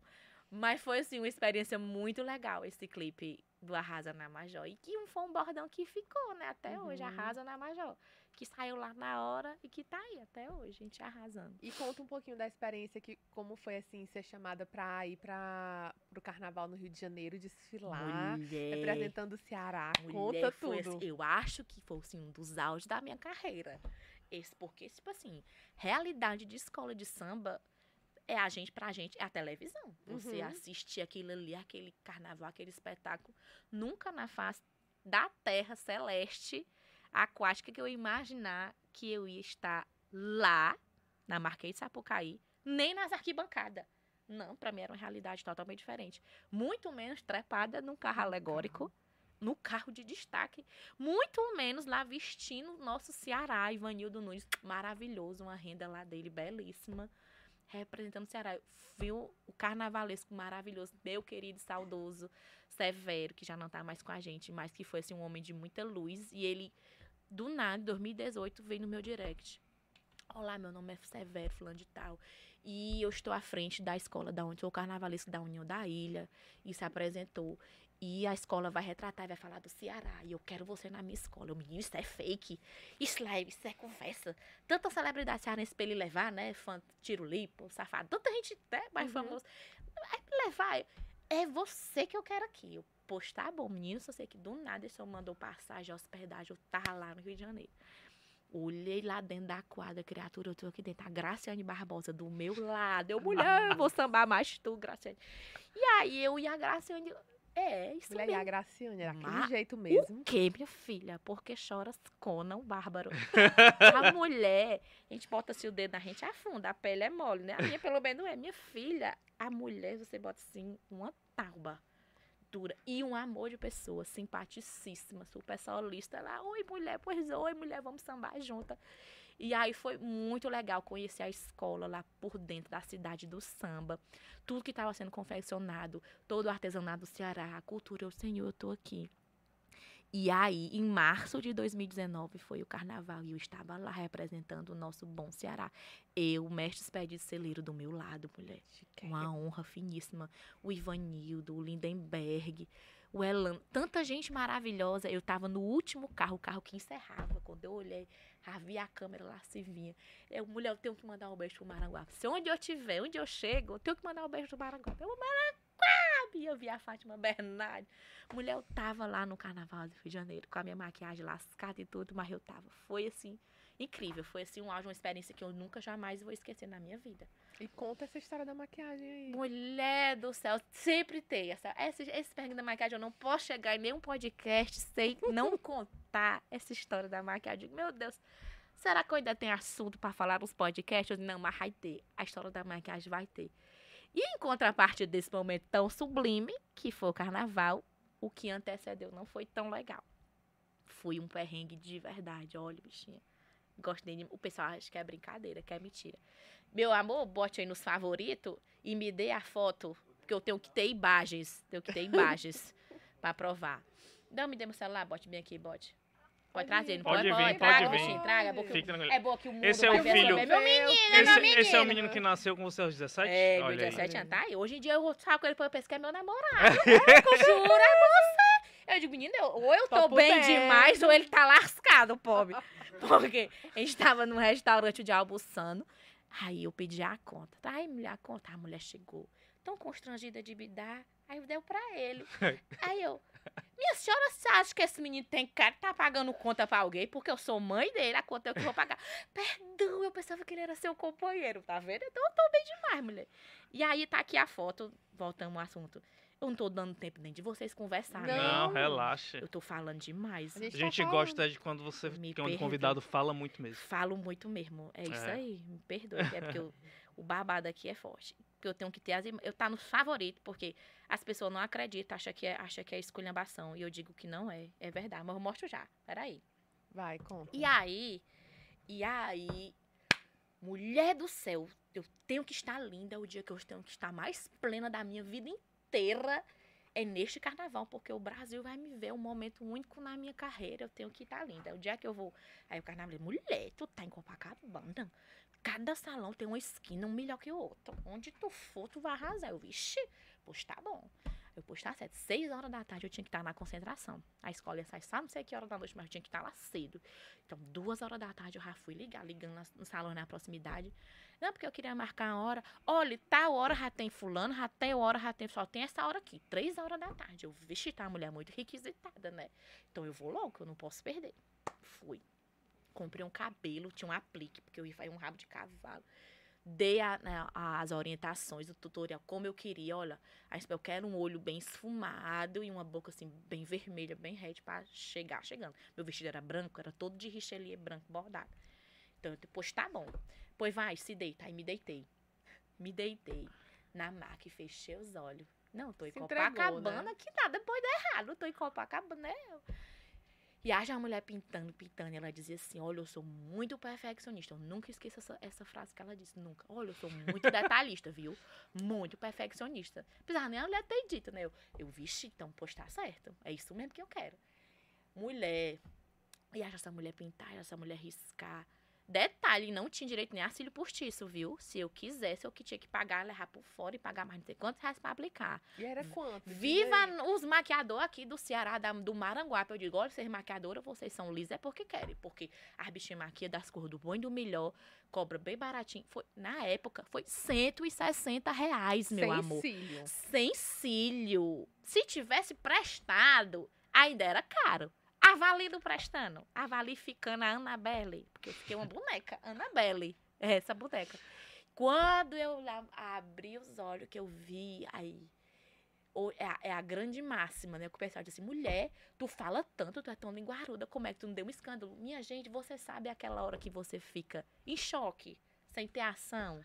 Mas foi, assim, uma experiência muito legal esse clipe do Arrasa na Major. E que foi um bordão que ficou, né? Até uhum. hoje, Arrasa na Major. Que saiu lá na hora e que tá aí até hoje, a gente arrasando. E conta um pouquinho da experiência, que como foi, assim, ser chamada pra ir pra, pro Carnaval no Rio de Janeiro, desfilar, Mulher. representando o Ceará. Mulher, conta tudo. Assim, eu acho que foi, assim, um dos auges da minha carreira. Esse, porque, tipo assim, realidade de escola de samba é a gente, pra gente, é a televisão. Você uhum. assistir aquilo ali, aquele carnaval, aquele espetáculo, nunca na face da terra celeste aquática que eu imaginar que eu ia estar lá, na Marquês de Sapucaí, nem nas arquibancadas. Não, para mim era uma realidade totalmente diferente. Muito menos trepada num carro alegórico, no carro de destaque. Muito menos lá vestindo nosso Ceará, Ivanildo Nunes, maravilhoso, uma renda lá dele belíssima representando o Ceará. Viu o carnavalesco maravilhoso, meu querido saudoso Severo, que já não tá mais com a gente, mas que foi assim, um homem de muita luz. E ele, do nada, em 2018, veio no meu direct. Olá, meu nome é Severo, fulano de tal. E eu estou à frente da escola da onde sou carnavalesco da União da Ilha. E se apresentou. E a escola vai retratar e vai falar do Ceará. E eu quero você na minha escola. O menino, isso é fake. Isso é, isso é conversa. Tanta celebridade cearense pra ele levar, né? Fã, tiro lipo, safado. Tanta gente, né? Mais uhum. famoso. É levar. É você que eu quero aqui. Eu, poxa, tá bom, menino. Só sei que do nada ele só mandou passagem, hospedagem. Eu tava lá no Rio de Janeiro. Olhei lá dentro da quadra, criatura, eu tô aqui dentro. A Graciane Barbosa do meu lado. Eu, mulher, eu vou sambar mais tu, Graciane. E aí eu e a Graciane é, isso Mulher, mesmo. E a Graciane, era aquele jeito mesmo. O quê, minha filha? Porque choras Conan, bárbaro. a mulher, a gente bota assim o dedo na gente, afunda, a pele é mole, né? A minha, pelo menos, é. Minha filha, a mulher, você bota assim, uma tauba dura. E um amor de pessoa, simpaticíssima, super solista. Ela, oi, mulher, pois oi, mulher, vamos sambar junta. E aí foi muito legal conhecer a escola lá por dentro da cidade do samba. Tudo que estava sendo confeccionado, todo o artesanato do Ceará, a cultura, o Senhor, eu tô aqui. E aí, em março de 2019, foi o carnaval e eu estava lá representando o nosso bom Ceará. Eu, mestre expedito celeiro do meu lado, mulher. Uma honra finíssima. O Ivanildo, o Lindenberg, o Elan, tanta gente maravilhosa. Eu tava no último carro, o carro que encerrava. Quando eu olhei, havia a câmera lá se vinha. Eu, mulher, eu tenho que mandar um beijo pro Maranguape. Se onde eu estiver, onde eu chego, eu tenho que mandar um beijo pro Maranguape. Eu, Maranguape! E eu vi a Fátima Bernardi. Mulher, eu tava lá no Carnaval do Rio de Janeiro, com a minha maquiagem lascada e tudo, mas eu tava. Foi assim, incrível. Foi assim, um auge, uma experiência que eu nunca jamais vou esquecer na minha vida. E conta essa história da maquiagem aí. Mulher do céu, sempre tem essa. Esse, esse perrengue da maquiagem, eu não posso chegar em nenhum podcast sem não contar essa história da maquiagem. Meu Deus, será que eu ainda tenho assunto para falar nos podcasts? Não, mas vai ter. A história da maquiagem vai ter. E em contraparte desse momento tão sublime, que foi o carnaval, o que antecedeu não foi tão legal. Foi um perrengue de verdade, olha, bichinha. Gostei de... O pessoal acha que é brincadeira, que é mentira. Meu amor, bote aí nos favoritos e me dê a foto, porque eu tenho que ter imagens. Tenho que ter imagens pra provar. Não, me dê meu celular, bote bem aqui, bote. Pode, Pode trazer, vir. não Pode pode? vir, pode, pode traga, vir. bichinho, traga. porque Fique tranquilo. é bom que o mundo Esse é o filho-. Meu menino, Esse, meu menino. esse é o menino que nasceu com você aos 17? É, meu Olha aí. 17 anos, tá aí. Hoje em dia eu saio com ele pra pescar, é meu namorado. É, jura você. Eu digo, menino, eu- ou eu tô Tô bem dentro. demais, ou ele tá lascado, pobre. Porque a gente tava num restaurante de almoçando. Aí eu pedi a conta. Tá aí, mulher, a conta. A mulher chegou. Tão constrangida de me dar. Aí deu pra ele. Aí eu, minha senhora, você acha que esse menino tem cara tá pagando conta pra alguém? Porque eu sou mãe dele, a conta é eu que vou pagar. Perdão, eu pensava que ele era seu companheiro, tá vendo? Então eu tô bem demais, mulher. E aí tá aqui a foto, voltamos ao assunto. Eu não tô dando tempo nem de vocês conversar, né? Não, Não. relaxa. Eu tô falando demais. A A gente gente tá gosta de quando você, Me quando perdoe. convidado fala muito mesmo. Falo muito mesmo. É isso É. aí. Me perdoe. É porque eu- o babado aqui é forte. Porque eu tenho que ter as Eu tá no favorito, porque as pessoas não acreditam, acham que é, acha que é esculhambação. E eu digo que não é. É verdade. Mas eu mostro já. Peraí. Vai, conta. E aí, e aí, mulher do céu, eu tenho que estar linda o dia que eu tenho que estar mais plena da minha vida inteira. É neste carnaval, porque o Brasil vai me ver um momento único na minha carreira. Eu tenho que estar linda. O dia que eu vou. Aí o carnaval, mulher, tu tá em Copacabana. Cada salão tem uma esquina, um melhor que o outro. Onde tu for, tu vai arrasar. Eu, vixe, pois tá bom. Eu pus tá certo. Seis horas da tarde eu tinha que estar na concentração. A escola ia sair, sabe, não sei que hora da noite, mas eu tinha que estar lá cedo. Então, duas horas da tarde eu já fui ligar, ligando no salão na proximidade. Não, porque eu queria marcar a hora. Olha, tal hora já tem fulano, já tem hora, já tem. Só tem essa hora aqui, três horas da tarde. Eu, vixe, tá, mulher muito requisitada, né? Então eu vou logo, eu não posso perder. Fui. Comprei um cabelo, tinha um aplique, porque eu ia fazer um rabo de cavalo. Dei a- né, as orientações do tutorial, como eu queria. Olha, eu quero um olho bem esfumado e uma boca assim, bem vermelha, bem red, pra chegar chegando. Meu vestido era branco, era todo de richelieu branco bordado. Então, eu disse, pois tá bom. Pois vai, se deita. Aí me deitei. Me deitei na maca e fechei os olhos. Não, tô em Se entregou, Copacabana, né? que nada pode dar errado. Tô em Copacabana, né? E haja a mulher pintando, pintando, e ela dizia assim: Olha, eu sou muito perfeccionista. Eu nunca esqueço essa, essa frase que ela disse, nunca. Olha, eu sou muito detalhista, viu? Muito perfeccionista. Apesar nem a mulher ter dito, né? Eu, eu vixe, então, pois tá certo. É isso mesmo que eu quero. Mulher. E acha essa mulher pintar, essa mulher riscar. Detalhe, não tinha direito nem a auxílio postiço, viu? Se eu quisesse, eu que tinha que pagar, levar por fora e pagar mais não sei quantos reais pra aplicar. E era quanto? Viva os maquiadores aqui do Ceará, da- do Maranguape. Eu digo, olha, vocês maquiadoras, vocês são lisas, é porque querem. Porque as bichinhas maquia das cores do bom e do melhor, cobra bem baratinho. Foi, na época, foi 160 reais, meu Sem amor. cílio. Sem cílio. Se tivesse prestado, ainda era caro. Avalido prestando. Avali ficando a Annabelle. Porque eu fiquei uma boneca. Annabelle. É essa boneca. Quando eu abri os olhos, que eu vi aí. É a, é a grande máxima, né? Que o pessoal diz assim: mulher, tu fala tanto, tu é tão linguaruda, como é que tu não deu um escândalo? Minha gente, você sabe aquela hora que você fica em choque, sem ter ação?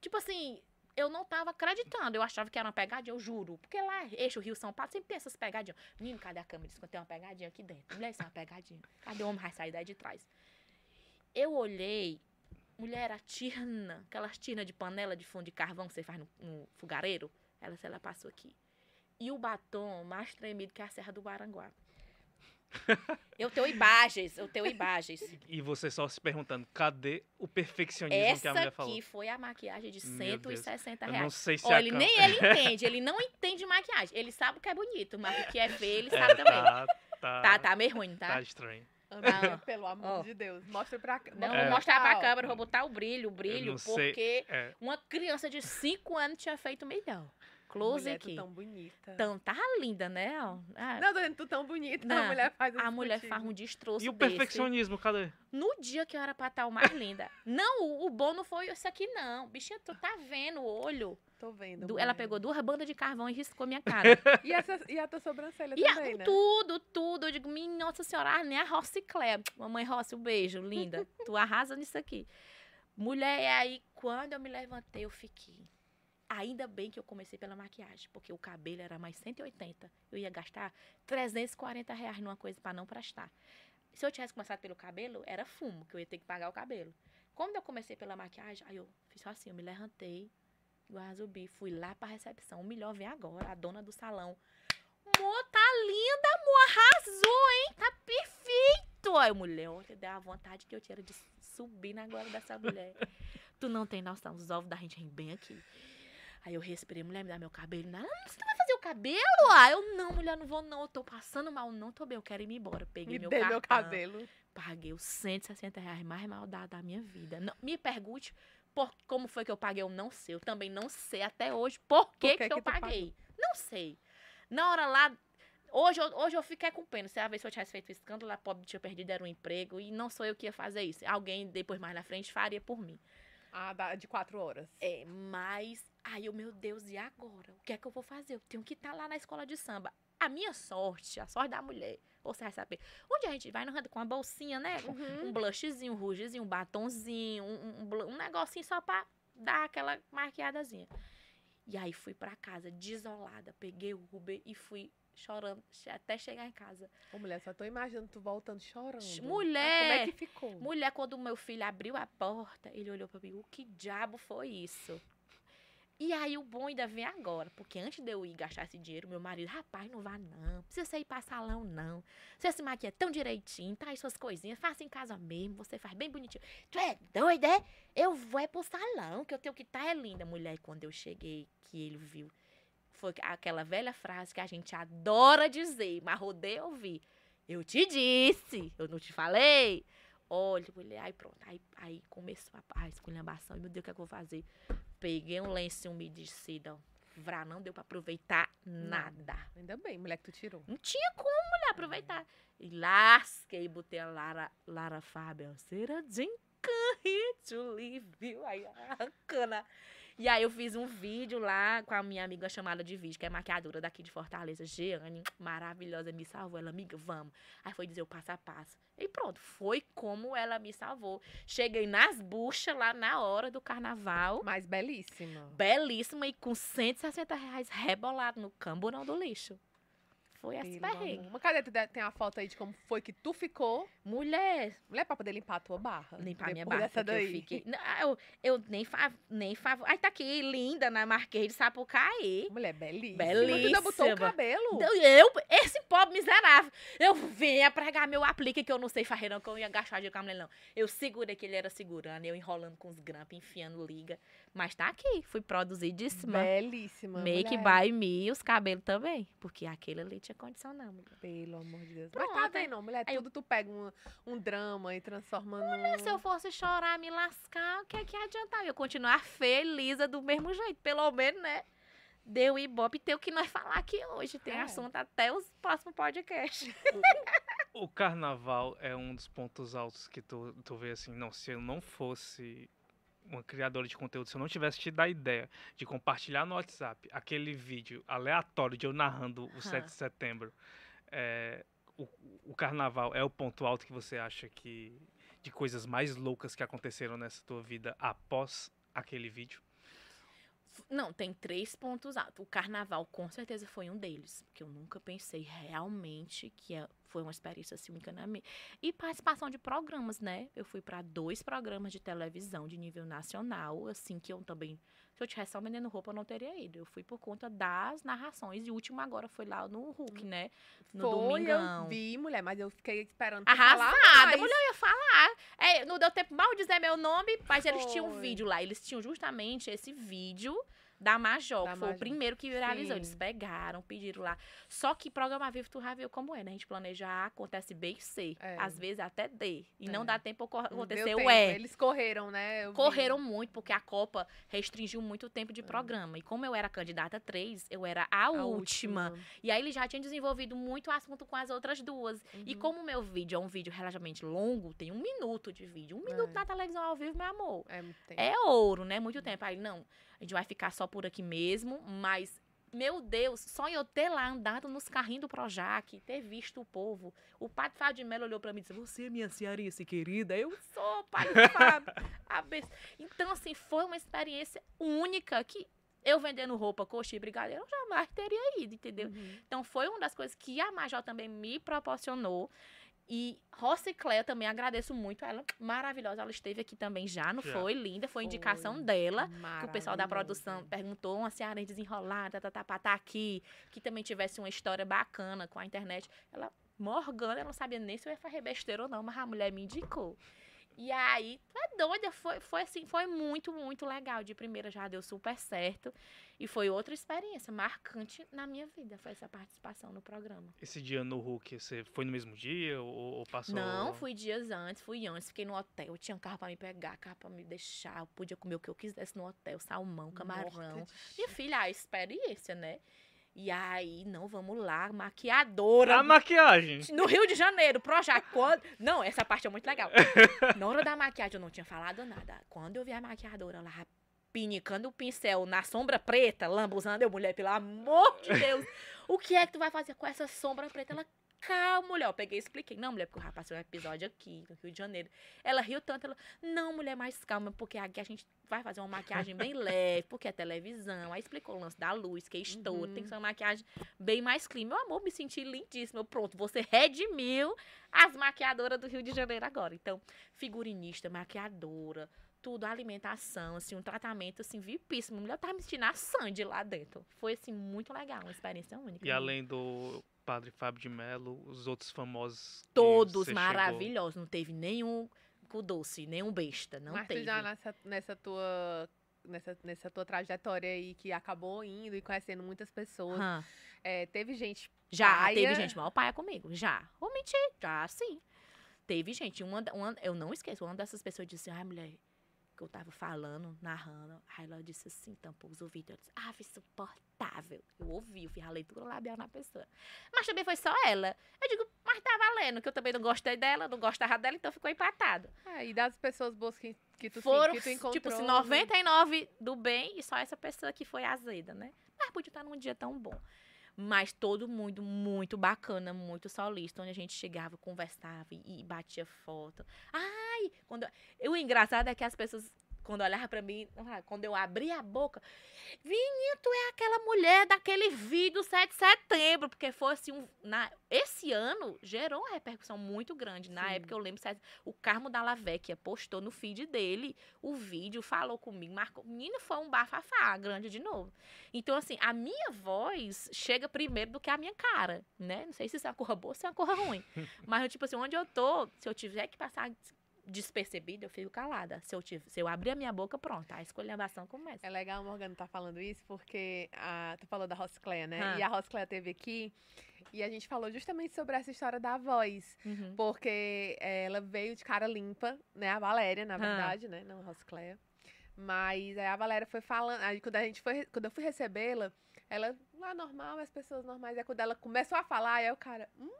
Tipo assim, eu não tava acreditando. Eu achava que era uma pegadinha, eu juro. Porque lá, eixo Rio São Paulo, sempre tem essas pegadinhas. Menino, cadê a câmera? Diz que tem uma pegadinha aqui dentro. Mulher, isso é uma pegadinha. Cadê o homem vai sair daí de trás? Eu olhei, mulher era tirna, aquelas tirnas de panela de fundo de carvão que você faz no, no fogareiro. Ela, ela passou aqui. E o batom mais tremido que a Serra do Baranguá. Eu tenho imagens, eu tenho imagens. E você só se perguntando, cadê o perfeccionismo que a Essa mulher aqui falou? foi a maquiagem de Meu Deus. 160 Eu reais. não sei se Olha, a ele, nem ele entende, ele não entende maquiagem. Ele sabe o que é bonito, mas o que é feio, ele É, sabe também. tá, tá, Tá, tá meio ruim, tá tá? estranho. Não. pelo amor Ó. de Deus. Mostra pra cá. Não, É. vou mostrar pra Ó. câmera, vou botar o brilho, o brilho, sei. porque É, uma criança de 5 anos tinha feito melhor. Close Mulher, tu aqui. tão bonita. Então, tá linda, né? ó? Ah, Não, tô tu tão bonita. Não, a mulher faz a mulher contigo. faz um destroço E o desse. perfeccionismo, cadê? No dia que eu era pra estar o mais linda. Não, o, o bom não foi isso aqui, não. Bichinha, tu tá vendo o olho? Tô vendo. Du- ela pegou duas bandas de carvão e riscou minha cara. E, essa, e a tua sobrancelha E a- também, né? tudo, tudo. Eu digo, minha nossa senhora, ah, nem a Rossi Clé. Mamãe Rossi, um beijo, linda. Tu arrasa nisso aqui. Mulher, e aí, quando eu me levantei, eu fiquei. Ainda bem que eu comecei pela maquiagem, porque o cabelo era mais 180. Eu ia gastar 340 reais numa coisa pra não prestar. Se eu tivesse começado pelo cabelo, era fumo, que eu ia ter que pagar o cabelo. Quando eu comecei pela maquiagem, aí eu fiz só assim, eu me levantei, igual a Zubi, fui lá pra recepção. O melhor vem agora, a dona do salão. Amor, tá linda, amor, arrasou, hein? Tá perfeito. Aí, mulher, olha, deu a vontade que eu tinha de subir na goela dessa mulher. tu não tem noção, os ovos da gente vêm bem aqui. Aí eu respirei, mulher, me dá meu cabelo. Ela, "Não, você vai fazer o cabelo? Aí eu, não, mulher, não vou não, eu tô passando mal, não tô bem, eu quero ir embora. Peguei Me meu dê cartão, meu cabelo. paguei os 160 reais mais mal dado da minha vida. Não, me pergunte por, como foi que eu paguei, eu não sei. Eu também não sei até hoje por que, que que, que eu pagou? paguei. Não sei. Na hora lá, hoje eu, hoje eu fiquei com pena. Se a vez se eu tivesse feito escândalo, a pobre tinha perdido era um emprego e não sou eu que ia fazer isso. Alguém depois mais na frente faria por mim. Ah, da- de quatro horas. É, mas aí eu, meu Deus, e agora? O que é que eu vou fazer? Eu tenho que estar lá na escola de samba. A minha sorte, a sorte da mulher, você vai saber. Onde a gente vai, não anda com uma bolsinha, né? Com Uhum. um blushzinho, um rougezinho, um batonzinho, um, um, um negocinho só pra dar aquela maquiadazinha. E aí fui pra casa, desolada, peguei o Uber e fui chorando até chegar em casa. Ô, mulher, só tô imaginando tu voltando chorando. Sh- Ah, Como é mulher! que ficou? Mulher, quando o meu filho abriu a porta, ele olhou pra mim, o que diabo foi isso? E aí o bom ainda vem agora, porque antes de eu ir gastar esse dinheiro, meu marido, rapaz, não vá não, precisa você ir pra salão não. Você se maquia tão direitinho, traz suas coisinhas, faça em casa mesmo, você faz bem bonitinho. Tu é doida, é? Eu vou é pro salão, que eu tenho que estar é linda. Mulher, quando eu cheguei, que ele viu, foi aquela velha frase que a gente adora dizer, mas rodeio ouvir. Eu te disse, eu não te falei. Olha, mulher, aí pronto. Aí, aí começou a, a esculhambação. Meu Deus, o que, é que eu vou fazer? Peguei um lenço umedecido. Vrá, não deu pra aproveitar nada. Ainda bem, mulher, que tu tirou. Não tinha como, mulher, aproveitar. E lasquei, botei a Lara, Lara Fábio. Será de to leave you. Aí, a- E aí eu fiz um vídeo lá com a minha amiga chamada de vídeo, que é maquiadora daqui de Fortaleza, Jeane, maravilhosa, me salvou. Ela, amiga, vamos. Aí foi dizer o passo a passo. E pronto, foi como ela me salvou. Cheguei nas buchas lá na hora do carnaval. Mas belíssima. Belíssima e com 160 reais rebolado no camburão do lixo. Foi perrengue. amor. Mas cadê? Tem a foto aí de como foi que tu ficou? Mulher, Mulher, pra poder limpar a tua barra. limpar minha Depois barra, dessa porque eu daí. fiquei... Não, eu, eu nem fa... nem fa... Ai, tá aqui, linda, na Marquês de Sapucaí. Mulher, belíssima. Belíssima. Tu ainda botou o cabelo. Eu, esse pobre miserável, eu vinha pregar meu aplique que eu não sei fazer não, que eu ia gastar de câmera não. Eu segurei que ele era segurando, eu enrolando com os grampos, enfiando liga. Mas tá aqui, fui produzidíssima. Belíssima. Make mulher. by me, os cabelos também. Porque aquele ali tinha condição não, mulher. Pelo amor de Deus. Pronto, Mas tá aí- vendo, mulher? aí eu- Tudo tu pega um, um drama e transforma num... Se eu fosse chorar, me lascar, o que é que adiantava? Eu continuar feliz do mesmo jeito. Pelo menos, né? Deu ibope e tem o que nós falar aqui hoje. Tem É. assunto até os próximos podcasts. O carnaval é um dos pontos altos que tu, tu vê assim, não, se eu não fosse uma criadora de conteúdo, se eu não tivesse te dar a ideia de compartilhar no WhatsApp aquele vídeo aleatório de eu narrando o 7 de setembro, é, o, o carnaval é o ponto alto que você acha que de coisas mais loucas que aconteceram nessa tua vida após aquele vídeo? Não, tem três pontos altos. O carnaval com certeza foi um deles, porque eu nunca pensei realmente que é- foi uma experiência assim única na minha. E participação de programas, né? Eu fui para dois programas de televisão de nível nacional, assim que eu também, se eu tivesse só vendendo roupa, eu não teria ido. Eu fui por conta das narrações e o último agora foi lá no Hulk, né? No Foi, domingão. eu vi, mulher, mas eu fiquei esperando falar Arrasada, mais. mulher, eu ia falar. É, não deu tempo mal dizer meu nome, mas eles tinham um Foi. vídeo lá. Eles tinham justamente esse vídeo da Major, Da que foi o Major. primeiro que viralizou. Eles Sim. pegaram, pediram lá. Só que programa vivo, tu já viu como é, né? A gente planeja A, acontece B e C. É. Às vezes até D. E não É. dá tempo Não acontecer o E. Eles correram, né? eu vi. Correram muito, porque a Copa restringiu muito o tempo É. de programa. E como eu era candidata 3, eu era a, A última. E aí ele já tinha desenvolvido muito assunto com as outras duas. E Uhum. como o meu vídeo é um vídeo relativamente longo, tem um minuto de vídeo. Um minuto É. na televisão ao vivo, meu amor. É muito tempo. É ouro, né? Muito tempo. Aí, não, a gente vai ficar só por aqui mesmo, mas. Meu Deus, só eu ter lá andado nos carrinhos do Projac, ter visto o povo. O padre Fábio de Mello olhou pra mim e disse: Você, minha cearense querida, eu sou, padre Fábio. Então, assim, foi uma experiência única que eu vendendo roupa, coxa e brigadeiro, eu jamais teria ido, entendeu? Uhum. Então foi uma das coisas que a Major também me proporcionou. E Rocicléia também agradeço muito ela, maravilhosa. Ela esteve aqui também já, não Já. foi? Linda, foi indicação Foi. dela. Que o pessoal da produção perguntou, uma senhora desenrolada, tá, tá, tá, tá aqui, que também tivesse uma história bacana com a internet. Ela, Morgana, ela não sabia nem se eu ia fazer besteira ou não, mas a mulher me indicou. E aí, tu é doida, foi, foi assim, foi muito, muito legal. De primeira já deu super certo. E foi outra experiência marcante na minha vida, foi essa participação no programa. Esse dia no Hulk, você foi no mesmo dia ou, ou passou? Não, fui dias antes, fui antes, fiquei no hotel. Tinha um carro pra me pegar, carro pra me deixar. Eu podia comer o que eu quisesse no hotel, salmão, camarão. Morta de Minha filha, a experiência, né? E aí, não, vamos lá, maquiadora. A maquiagem. No Rio de Janeiro, Projac, quando... Não, essa parte é muito legal. Na hora da maquiagem, eu não tinha falado nada. Quando eu vi a maquiadora lá, pinicando o pincel na sombra preta, lambuzando, eu, mulher, pelo amor de Deus, o que é que tu vai fazer com essa sombra preta? Ela, calma, mulher. Eu peguei e expliquei. Não, mulher, porque o rapaz passou um episódio aqui, no Rio de Janeiro. Ela riu tanto, ela, não, mulher, mais calma, porque aqui a gente vai fazer uma maquiagem bem leve, porque é televisão. Aí explicou o lance da luz, que é estouro, Uhum. tem que ser uma maquiagem bem mais clean. Meu amor, me senti lindíssima. Eu, Pronto, você redimiu as maquiadoras do Rio de Janeiro agora. Então, figurinista, maquiadora, tudo, alimentação, assim, um tratamento, assim, vipíssimo. Mulher, eu tava me sentindo a Sandy lá dentro. Foi, assim, muito legal, uma experiência única. E mesmo. além do padre Fábio de Mello, os outros famosos. Todos você chegou- maravilhosos. Não teve nenhum com doce, nenhum besta. Não Mas teve. tu já nessa, nessa tua. Nessa, nessa tua trajetória aí que acabou indo e conhecendo muitas pessoas. É, teve gente. Já, paia? teve gente mal paia comigo. Já. Vou mentir. Já, sim. Teve gente. Uma, uma, eu não esqueço. Uma dessas pessoas disse: ai, mulher, que eu tava falando, narrando. Aí ela disse assim, tampou os ouvidos. Eu disse, ah, insuportável. Eu ouvi, eu fiz a leitura labial na pessoa. Mas também foi só ela. Eu digo, mas tá valendo, que eu também não gostei dela, não gostava dela, então ficou empatado. É, e das pessoas boas que, que, tu, Foram, que tu encontrou. tipo assim, no- 99 do bem e só essa pessoa que foi azeda, né? Mas podia estar num dia tão bom. Mas todo mundo muito bacana, muito solista, onde a gente chegava, conversava e, e batia foto. Ai, quando eu- o engraçado é que as pessoas quando olhavam pra mim, ah, quando eu abri a boca, Vininho, tu é aquela mulher daquele vídeo 7 de setembro, porque foi assim, um, na, esse ano gerou uma repercussão muito grande. Na Sim. época eu lembro, o Carmo da Lavecchia postou no feed dele o vídeo, falou comigo, marcou, menino, foi um bafafá grande de novo. Então, assim, a minha voz chega primeiro do que a minha cara, né? Não sei se isso é uma coisa boa ou se é uma coisa ruim. Mas, tipo assim, onde eu tô, se eu tiver que passar despercebida, eu fico calada. Se eu, tive, se eu abrir a minha boca, pronto, a escolhambação começa. É legal o Morgana tá falando isso, porque a, tu falou da Roscléia, né? Ah. E a Roscléia teve aqui e a gente falou justamente sobre essa história da voz. Uhum. Porque eh, ela veio de cara limpa, né? A Valéria, na Ah. verdade, né? Não a Roscléia. Mas aí a Valéria foi falando. Aí quando a gente foi. Quando eu fui recebê-la, ela lá normal, as pessoas normais. Aí quando ela começou a falar, aí o cara. Hum,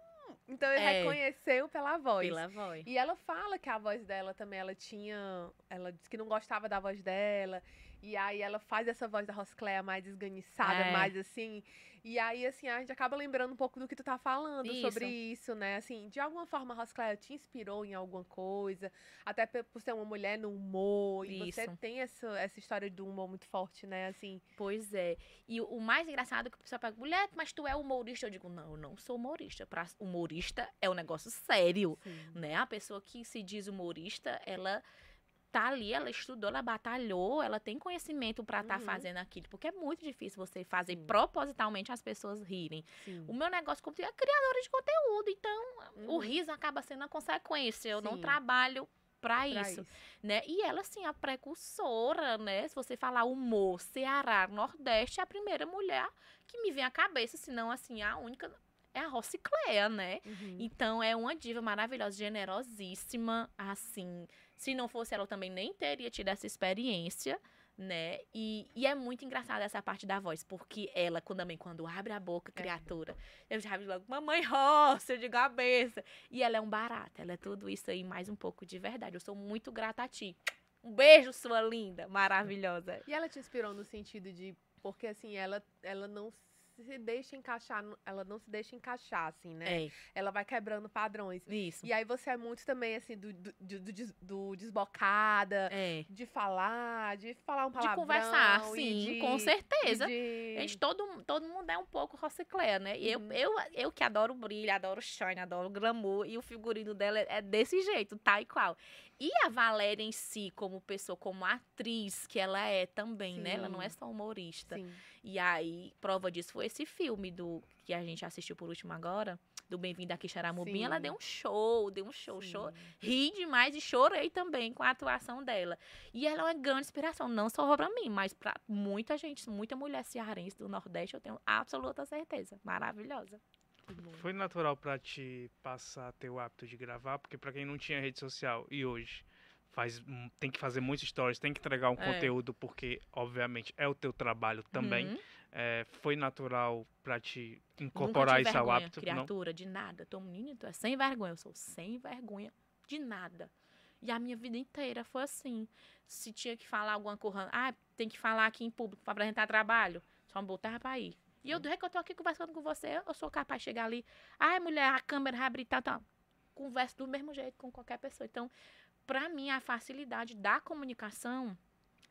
então ele É. reconheceu pela voz. Pela voz. E ela fala que a voz dela também, ela tinha. Ela disse que não gostava da voz dela. E aí ela faz essa voz da Roscléa mais esganiçada, É. mais assim. E aí, assim, a gente acaba lembrando um pouco do que tu tá falando Isso. sobre isso, né? Assim, de alguma forma a Roscléa te inspirou em alguma coisa, até por ser uma mulher no humor. E você tem essa, essa história do humor muito forte, né? Assim, Pois é. E o, mais engraçado é que o pessoal pergunta, mulher, mas tu é humorista? Eu digo, não, eu não sou humorista. Pra humorista é um negócio sério, né? A pessoa que se diz humorista, ela tá ali, ela estudou, ela batalhou, ela tem conhecimento pra estar Uhum. fazendo aquilo, porque é muito difícil você fazer Sim. propositalmente as pessoas rirem. sim. O meu negócio como é criadora de conteúdo, então o Uhum. riso acaba sendo a consequência. Eu não Sim. trabalho pra Pra isso né? E ela, assim, a precursora, né? Se você falar humor, Ceará, Nordeste, é a primeira mulher que me vem à cabeça, senão, assim, a única é a Rocicléa, né? Uhum. Então, é uma diva maravilhosa, generosíssima, assim. Se não fosse ela, eu também nem teria tido essa experiência, né? E, e é muito engraçada essa parte da voz, porque ela, quando, também, quando abre a boca, É. criatura, eu já vi logo, mamãe roça de cabeça. E ela é um barato, ela é tudo isso aí, mais um pouco de verdade. Eu sou muito grata a ti. Um beijo, sua linda, maravilhosa. E ela te inspirou no sentido de. Porque, assim, ela, ela não se deixa encaixar, ela não se deixa encaixar, assim, né? É, Ela vai quebrando padrões. isso. E aí você é muito também, assim, do, do, do, do des- do desbocada, É. de falar, de falar um De palavrão. conversar, e sim, de- com certeza. de- Gente, todo, todo mundo é um pouco Rocicléa, né? E eu, Uhum. eu, eu que adoro brilho, adoro shine, adoro glamour, e o figurino dela é, é desse jeito, tá e qual. E a Valéria em si, como pessoa, como atriz, que ela é também, né? Ela não é Sim. só humorista. Sim. E aí, prova disso foi esse filme do que a gente assistiu por último agora, do Bem-vindo aqui Xaramubim. Ela Sim. deu um show, deu um show, show. sim. Ri demais e chorei também com a atuação dela. E ela é uma grande inspiração, não só pra mim, mas pra muita gente, muita mulher cearense do Nordeste, eu tenho absoluta certeza. Maravilhosa. Foi natural pra te passar o hábito de gravar? Porque pra quem não tinha rede social e hoje faz, tem que fazer muitos stories, tem que entregar um É. conteúdo, porque, obviamente, é o teu trabalho também. Uhum. É, foi natural pra te incorporar isso ao hábito? Não? criatura, de nada. Tô menina, tu é sem vergonha. Eu sou sem vergonha de nada. E a minha vida inteira foi assim. Se tinha que falar alguma coisa, ah, tem que falar aqui em público pra apresentar trabalho, só me botava pra ir. E eu, do jeito que eu tô aqui conversando com você, eu sou capaz de chegar ali, ai, mulher, a câmera vai abrir, tal, tal. Converso do mesmo jeito com qualquer pessoa. Então, pra mim, a facilidade da comunicação,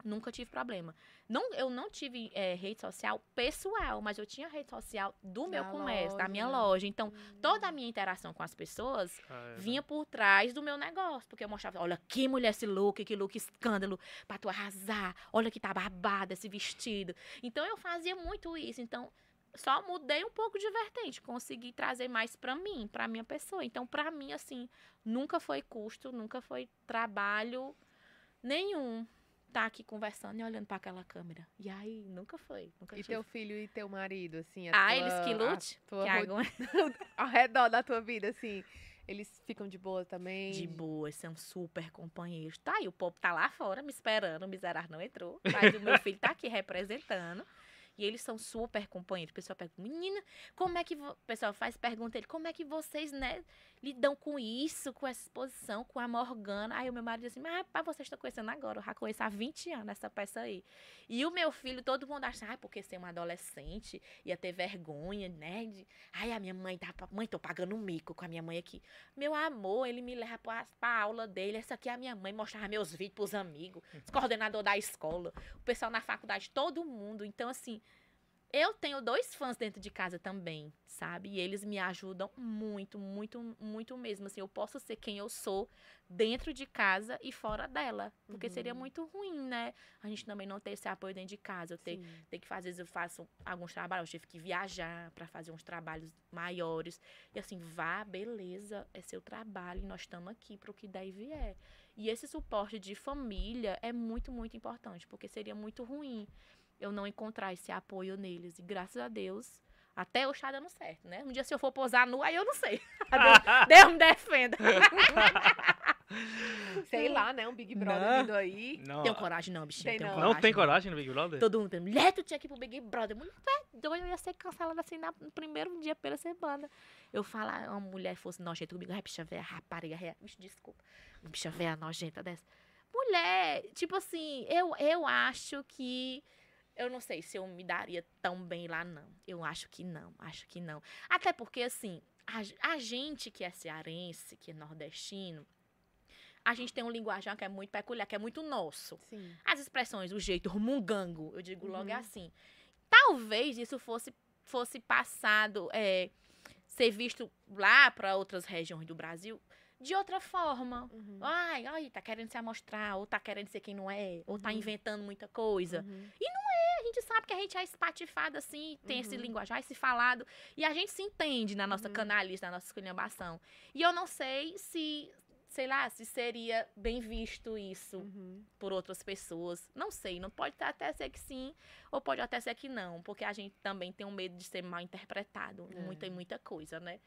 nunca tive problema. Não, eu não tive eh, rede social pessoal, mas eu tinha rede social do meu Da comércio, da minha loja. loja. Então, toda a minha interação com as pessoas Já era. vinha por trás do meu negócio. Porque eu mostrava, olha que mulher esse look, que look escândalo, pra tu arrasar. Olha que tá babada esse vestido. Então, eu fazia muito isso. Então, só mudei um pouco de vertente. Consegui trazer mais pra mim, pra minha pessoa. Então, pra mim, assim, nunca foi custo, nunca foi trabalho nenhum. Tá aqui conversando e olhando pra aquela câmera. E aí, nunca foi. Nunca E tive. teu filho e teu marido, assim, Ah, tua- eles que lute? tua Que aguenta. ao redor da tua vida, assim, eles ficam de boa também? De boa, são super companheiros. Tá aí, o povo tá lá fora me esperando, o miserável não entrou. Mas o meu filho tá aqui representando. E eles são super companheiros. O pessoal pergunta, menina, como é que. vo-" O pessoal faz pergunta ele, como é que vocês, né, lidam com isso, com essa exposição, com a Morgana? Aí o meu marido diz assim, mas rapaz, vocês estão conhecendo agora, eu já conheço há 20 anos essa peça aí. E o meu filho, todo mundo acha, ah, porque ser um adolescente ia ter vergonha, né? De, Ai, a minha mãe tá. Mãe, tô pagando um mico com a minha mãe aqui. Meu amor, ele me leva pra, pra aula dele. Essa aqui é a minha mãe, mostrava meus vídeos pros amigos, os coordenador da escola, o pessoal na faculdade, todo mundo. Então, assim, eu tenho dois fãs dentro de casa também, sabe? E eles me ajudam muito, muito, muito mesmo. Assim, eu posso ser quem eu sou dentro de casa e fora dela. Porque seria Uhum. muito ruim, né? A gente também não ter esse apoio dentro de casa. Eu tem que fazer, às vezes eu faço alguns trabalhos, eu tive que viajar para fazer uns trabalhos maiores. E assim, vá, beleza, é seu trabalho, e nós estamos aqui para o que der e vier. E esse suporte de família é muito, muito importante, porque seria muito ruim eu não encontrar esse apoio neles. E graças a Deus, até hoje tá dando certo, né? Um dia se eu for posar nu, aí eu não sei. Deus, Deus me defenda. Sei lá, né? Um Big Brother Não. vindo aí. Não, Tenho coragem não, bichinha. Tem não. não tem coragem no Big Brother? Todo mundo pergunta, mulher, tu tinha que ir pro Big Brother. Mulher, é doido, eu ia ser cancelada assim na- no primeiro dia pela semana. Eu falar, uma mulher fosse nojenta comigo, ai, bicha velha, rapariga, ré- Vixe, desculpa, bicha velha nojenta dessa. Mulher, tipo assim, eu, eu acho que. Eu não sei se eu me daria tão bem lá, não. Eu acho que não, acho que não. Até porque, assim, a, a gente que é cearense, que é nordestino, a gente tem um linguajar que é muito peculiar, que é muito nosso. Sim. As expressões, o jeito rumungango, eu digo logo Uhum. assim. Talvez isso fosse, fosse passado, é, ser visto lá para outras regiões do Brasil de outra forma. Uhum. Ai, ai, tá querendo se amostrar, ou tá querendo ser quem não é, ou tá Uhum. inventando muita coisa. Uhum. A gente sabe que a gente é espatifado assim, tem esse Uhum. linguajar, esse falado, e a gente se entende na nossa Uhum. canalice, na nossa esculhambação. E eu não sei se, sei lá, se seria bem visto isso Uhum. por outras pessoas. Não sei, não pode até ser que sim, ou pode até ser que não, porque a gente também tem um medo de ser mal interpretado, É. muita e muita coisa, né?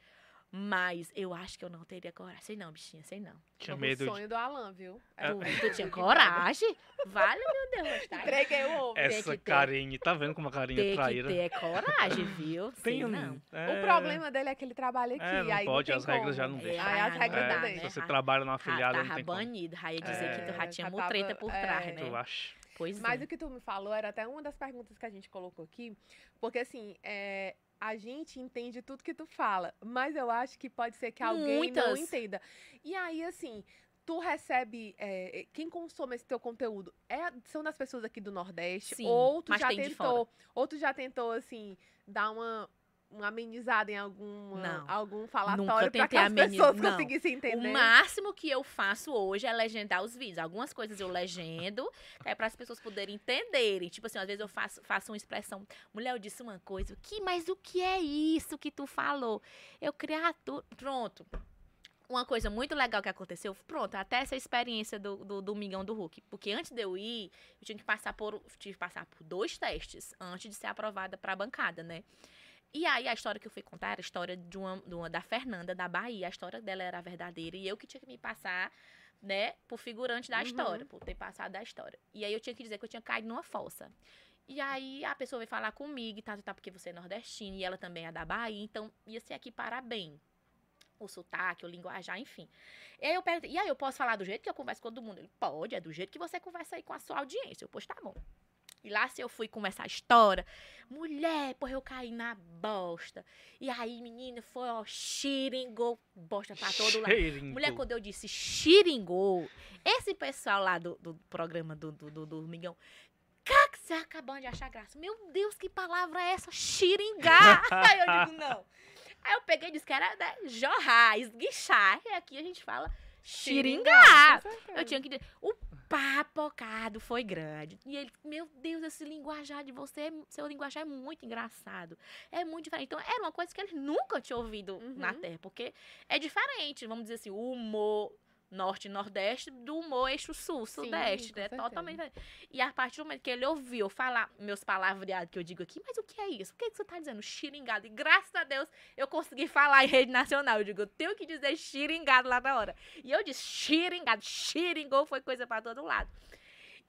Mas eu acho que eu não teria coragem. Sei não, bichinha, sei não. Tinha Como medo o de... sonho do Alan, viu? É. Tu, tu tinha coragem? Vale, meu Deus, tá? Entreguei o ovo. tem Essa. Karine, tá vendo como a Karine é Tem que traíra? ter coragem, viu? Sei Tem um- não. é, O problema dele é que ele trabalha aqui. É, não aí pode, tem as regras já não deixam. Aí as É, regras É, não né? se você trabalha numa Já afiliada, não tava tem como. banido, já ia dizer que tu já É, tinha já mutreta tava- por é. trás, né? Tu acha? Pois Mas é. o que tu me falou era até uma das perguntas que a gente colocou aqui, porque assim, é, a gente entende tudo que tu fala, mas eu acho que pode ser que alguém não Muitas. entenda. E aí, assim, tu recebe. é, quem consome esse teu conteúdo é, são das pessoas aqui do Nordeste? Sim, ou tu já tentou. Ou tu já tentou, assim, dar uma. Uma amenizada em algum, Não. algum falatório pra que as pessoas não. conseguissem entender. O máximo que eu faço hoje é legendar os vídeos. Algumas coisas eu legendo, é para as pessoas poderem entenderem. Tipo assim, às vezes eu faço, faço uma expressão. Mulher, eu disse uma coisa. Que, mas o que é isso que tu falou? Eu criatura. Pronto. Uma coisa muito legal que aconteceu, pronto, até essa experiência do, do Domingão do Hulk. Porque antes de eu ir, eu tinha que passar por, tive que passar por dois testes antes de ser aprovada para a bancada, né? E aí a história que eu fui contar era a história de uma, de uma- da Fernanda da Bahia. A história dela era verdadeira e eu que tinha que me passar, né, por figurante da Uhum. história, por ter passado da história. E aí eu tinha que dizer que eu tinha caído numa fossa. E aí a pessoa veio falar comigo e tá, tá, porque você é nordestina e ela também é da Bahia, então ia ser aqui parabéns. O sotaque, o linguajar, enfim. E aí eu perguntei, e aí eu posso falar do jeito que eu converso com todo mundo? Ele, pode, é do jeito que você conversa aí com a sua audiência. Eu, pois tá bom. E lá se eu fui começar a história, mulher, porra, eu caí na bosta. E aí, menina, foi, ó, xiringou, bosta pra todo lado. Mulher, quando eu disse xiringou, esse pessoal lá do, do programa do, do, do, do que você acabando de achar graça. Meu Deus, que palavra é essa? Xiringar. aí eu digo, não. Aí eu peguei e disse que era né, jorrar, esguichar. E aqui a gente fala xiringar. Eu tinha que dizer, o papocado foi grande. E ele, meu Deus, esse linguajar de você, é- seu linguajar é muito engraçado. É muito diferente. Então, era uma coisa que eles nunca tinham ouvido na Uhum. Terra, porque é diferente, vamos dizer assim, o humor norte e nordeste do humor eixo sul, sudeste, com né? certeza. Totalmente. E a partir do momento que ele ouviu falar meus palavreados que eu digo aqui, mas o que é isso? O que, que você tá dizendo? Xiringado. E graças a Deus eu consegui falar em rede nacional. Eu digo, eu tenho que dizer xiringado lá na hora. E eu disse xiringado, xiringou, foi coisa pra todo lado.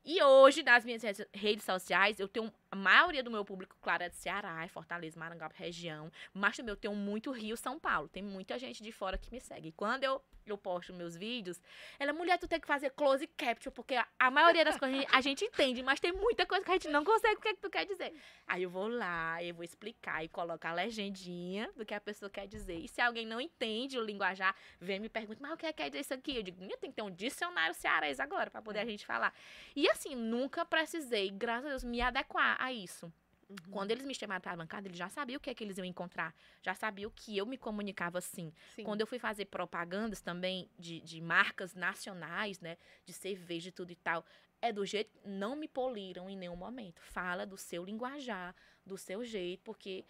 E hoje, nas minhas redes- sociais, eu tenho. A maioria do meu público, claro, é de Ceará, é Fortaleza, Maranguape, região. Mas também eu tenho muito Rio, São Paulo. Tem muita gente de fora que me segue. E quando eu, eu posto meus vídeos, ela, mulher, tu tem que fazer close capture, porque a, a maioria das coisas a gente- a gente entende, mas tem muita coisa que a gente não consegue. O que é que tu quer dizer? Aí eu vou lá, eu vou explicar e coloco a legendinha do que a pessoa quer dizer. E se alguém não entende o linguajar, vem e me pergunta, mas o que é que quer dizer isso aqui? Eu digo, "Menina, tem que ter um dicionário cearense agora pra poder a gente falar. E assim, nunca precisei, graças a Deus, me adequar a isso. Uhum. Quando eles me chamaram pra bancada, eles já sabiam o que é que eles iam encontrar. Já sabiam que eu me comunicava assim. Sim. Quando eu fui fazer propagandas também de, de marcas nacionais, né? De cerveja e tudo e tal. É do jeito. Não me poliram em nenhum momento. Fala do seu linguajar, do seu jeito, porque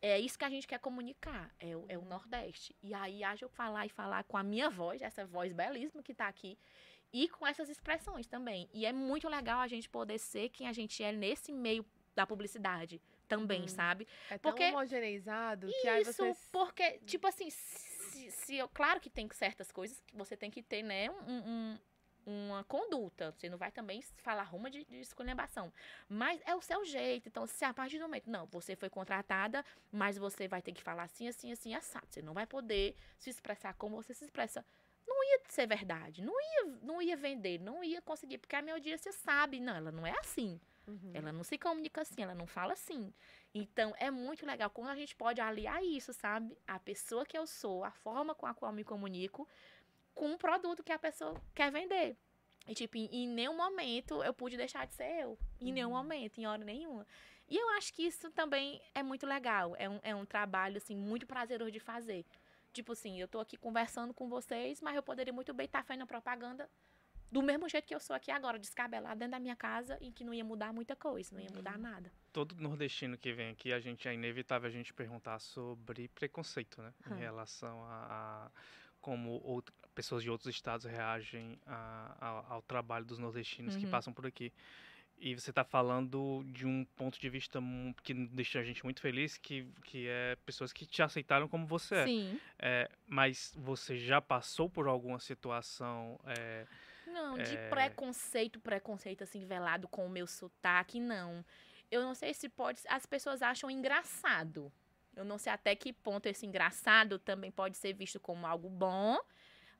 é isso que a gente quer comunicar. É o, é o Nordeste. E aí, haja eu falar e falar com a minha voz, essa voz belíssima que tá aqui. E com essas expressões também. E é muito legal a gente poder ser quem a gente é nesse meio da publicidade também, Uhum. sabe? É tão porque- homogeneizado que aí Isso, você... porque, tipo assim, se, se eu, claro que tem certas coisas que você tem que ter, né, um, um- uma conduta. Você não vai também falar ruma de, de esculhambação. Mas é o seu jeito. Então, se a partir do momento, não, você foi contratada, mas você vai ter que falar assim, assim, assim, assado. Você não vai poder se expressar como você se expressa. Não ia ser verdade, não ia, não ia vender, não ia conseguir, porque a minha audiência sabe, não, ela não é assim. Uhum. Ela não se comunica assim, ela não fala assim. Então, é muito legal quando a gente pode aliar isso, sabe? A pessoa que eu sou, a forma com a qual eu me comunico, com o produto que a pessoa quer vender. E, tipo, em, em nenhum momento eu pude deixar de ser eu. Em nenhum Uhum. momento, em hora nenhuma. E eu acho que isso também é muito legal. É um, é um trabalho, assim, muito prazeroso de fazer. Tipo assim, eu tô aqui conversando com vocês, mas eu poderia muito bem estar fazendo propaganda do mesmo jeito que eu sou aqui agora, descabelada dentro da minha casa, e que não ia mudar muita coisa, não ia mudar Uhum. nada. Todo nordestino que vem aqui, a gente é inevitável a gente perguntar sobre preconceito, né? Hum. Em relação a, a como out- pessoas de outros estados reagem a- ao, ao trabalho dos nordestinos que Uhum. passam por aqui. E você está falando de um ponto de vista que deixa a gente muito feliz, que, que é pessoas que te aceitaram como você é. Sim. É, mas você já passou por alguma situação é, Não, de É. preconceito, preconceito assim, velado com o meu sotaque, não. Eu não sei se pode. As pessoas acham engraçado. Eu não sei até que ponto esse engraçado também pode ser visto como algo bom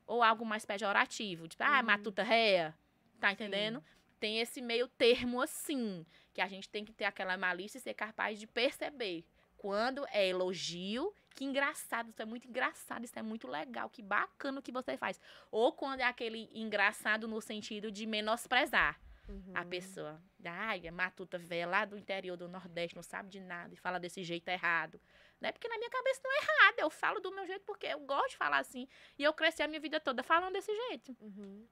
ou algo mais pejorativo. Tipo, ah, Uhum. matuta réia. Tá entendendo? Tem esse meio termo assim, que a gente tem que ter aquela malícia e ser capaz de perceber. Quando é elogio, que engraçado, isso é muito engraçado, isso é muito legal, que bacana o que você faz. Ou quando é aquele engraçado no sentido de menosprezar Uhum. a pessoa. Ai, a matuta velha lá do interior do Nordeste, não sabe de nada e fala desse jeito errado. Né? Porque na minha cabeça não é errado, eu falo do meu jeito porque eu gosto de falar assim. E eu cresci a minha vida toda falando desse jeito. Uhum.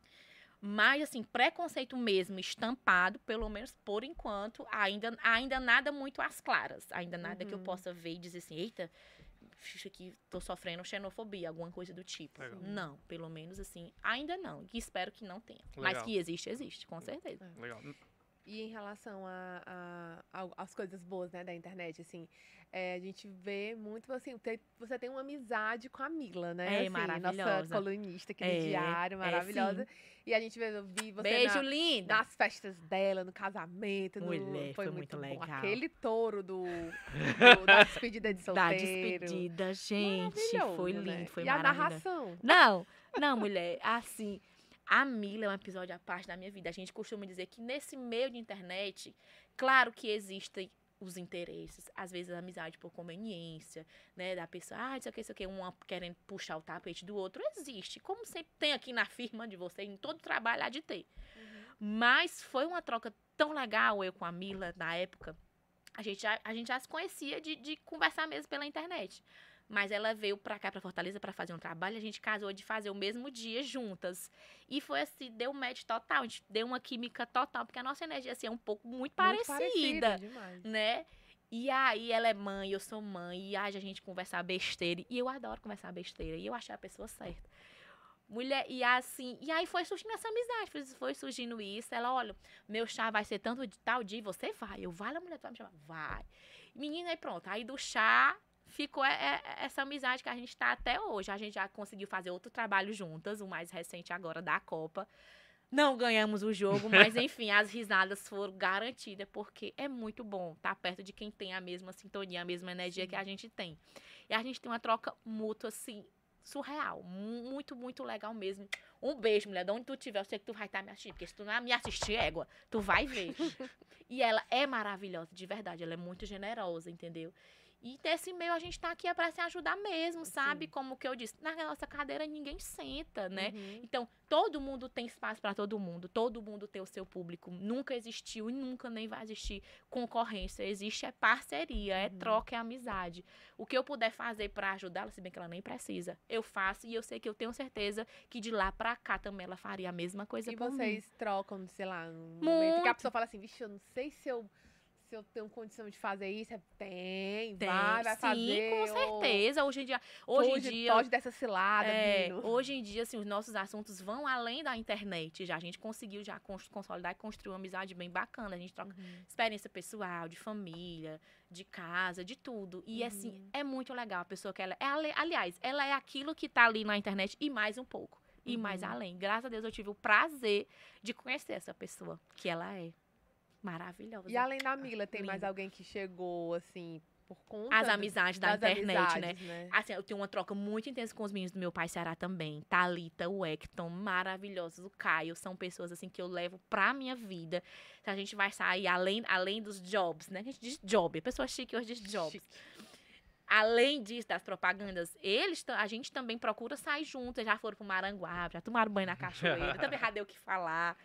Mas, assim, preconceito mesmo, estampado, pelo menos por enquanto, ainda, ainda nada muito às claras. Ainda nada que eu Uhum. possa ver e dizer assim, eita, isso aqui, tô sofrendo xenofobia, alguma coisa do tipo. Legal. Não, pelo menos assim, ainda não. E espero que não tenha. Mas Legal. que existe, existe, com certeza. legal. E em relação a, a- ao- às coisas boas, né, da internet, assim, é, a gente vê muito, assim, te- você tem uma amizade com a Mila, né? É, assim, Nossa maravilhosa. colunista aqui É, no Diário, é, maravilhosa. sim. e a gente vê, eu vi você Beijo, na- linda! nas festas dela, no casamento. no- Mulher, foi muito bom. legal. Aquele touro do, do- da despedida de Da solteiro. despedida, gente. Foi lindo, né? foi E a maravilhoso. narração. Não, não, mulher, assim, a Mila é um episódio à parte da minha vida. A gente costuma dizer que nesse meio de internet, claro que existem os interesses, às vezes a amizade por conveniência, né, da pessoa, ah, isso aqui, isso aqui, uma querendo puxar o tapete do outro, existe, como sempre tem aqui na firma de vocês, em todo trabalho há de ter. Mas foi uma troca tão legal, eu com a Mila, na época, a gente já, a gente já se conhecia de, de conversar mesmo pela internet. Mas ela veio pra cá, pra Fortaleza, pra fazer um trabalho. A gente casou de fazer o mesmo dia juntas. E foi assim, deu um match total. A gente deu uma química total, porque a nossa energia assim, é um pouco muito, Muito parecida, né? E aí ela é mãe, eu sou mãe, e aí a gente conversar besteira. E eu adoro conversar besteira. E eu achei a pessoa certa. Mulher, e assim, e aí foi surgindo essa amizade, foi, foi surgindo isso. Ela, olha, meu chá vai ser tanto de tal dia, você vai. Eu, vai, mulher, tu vai me chamar? Vai. Menina, aí pronto. Aí do chá ficou é- é- essa amizade que a gente tá até hoje. A gente já conseguiu fazer outro trabalho juntas, o mais recente agora da Copa. Não ganhamos o jogo, mas enfim, as risadas foram garantidas, porque é muito bom estar perto de quem tem a mesma sintonia, a mesma energia que a gente tem. E a gente tem uma troca mútua, assim, surreal. mu- Muito, muito legal mesmo. Um beijo, mulher. De onde tu estiver, eu sei que tu vai estar me assistindo. Porque se tu não me assistir, égua, tu vai ver. e ela é maravilhosa, de verdade. Ela é muito generosa, entendeu? E nesse meio a gente tá aqui é pra se ajudar mesmo, sabe? Sim. Como que eu disse, na nossa cadeira ninguém senta, né? Uhum. Então, todo mundo tem espaço para todo mundo, todo mundo tem o seu público. Nunca existiu e nunca nem vai existir concorrência. Existe é parceria, é Uhum. troca, é amizade. O que eu puder fazer para ajudá-la, se bem que ela nem precisa, eu faço e eu sei que eu tenho certeza que de lá para cá também ela faria a mesma coisa E por mim. vocês trocam, sei lá, um momento que a Muito. pessoa fala assim, vixe, eu não sei se eu, se eu tenho condição de fazer isso. É, Tem, Tem, vai, vai sim, fazer. com certeza. Hoje em dia, hoje em Foge, dia foge dessa cilada, É, hoje em dia, assim, os nossos assuntos vão além da internet. Já a gente conseguiu já cons- consolidar e construir uma amizade bem bacana. A gente troca Uhum. experiência pessoal, de família, de casa, de tudo. E assim, Uhum. é muito legal a pessoa que ela é. ali- Aliás, ela é aquilo que tá ali na internet e mais um pouco. E mais Uhum. além. Graças a Deus eu tive o prazer de conhecer essa pessoa, que ela é maravilhosa. E além da Mila, tem mais linda. alguém que chegou, assim, por conta As do- amizades da das internet, né? amizades, né? Assim, eu tenho uma troca muito intensa com os meninos do meu pai Ceará também. Thalita, o Hecton, maravilhosos. O Caio, são pessoas assim que eu levo pra minha vida. Se a gente vai sair além, além dos jobs, né? A gente diz job, a pessoa chique hoje diz jobs. Chique. Além disso, das propagandas, eles, a gente também procura sair juntos. Já foram pro Maranguape, já tomaram banho na cachoeira, também já deu o que falar.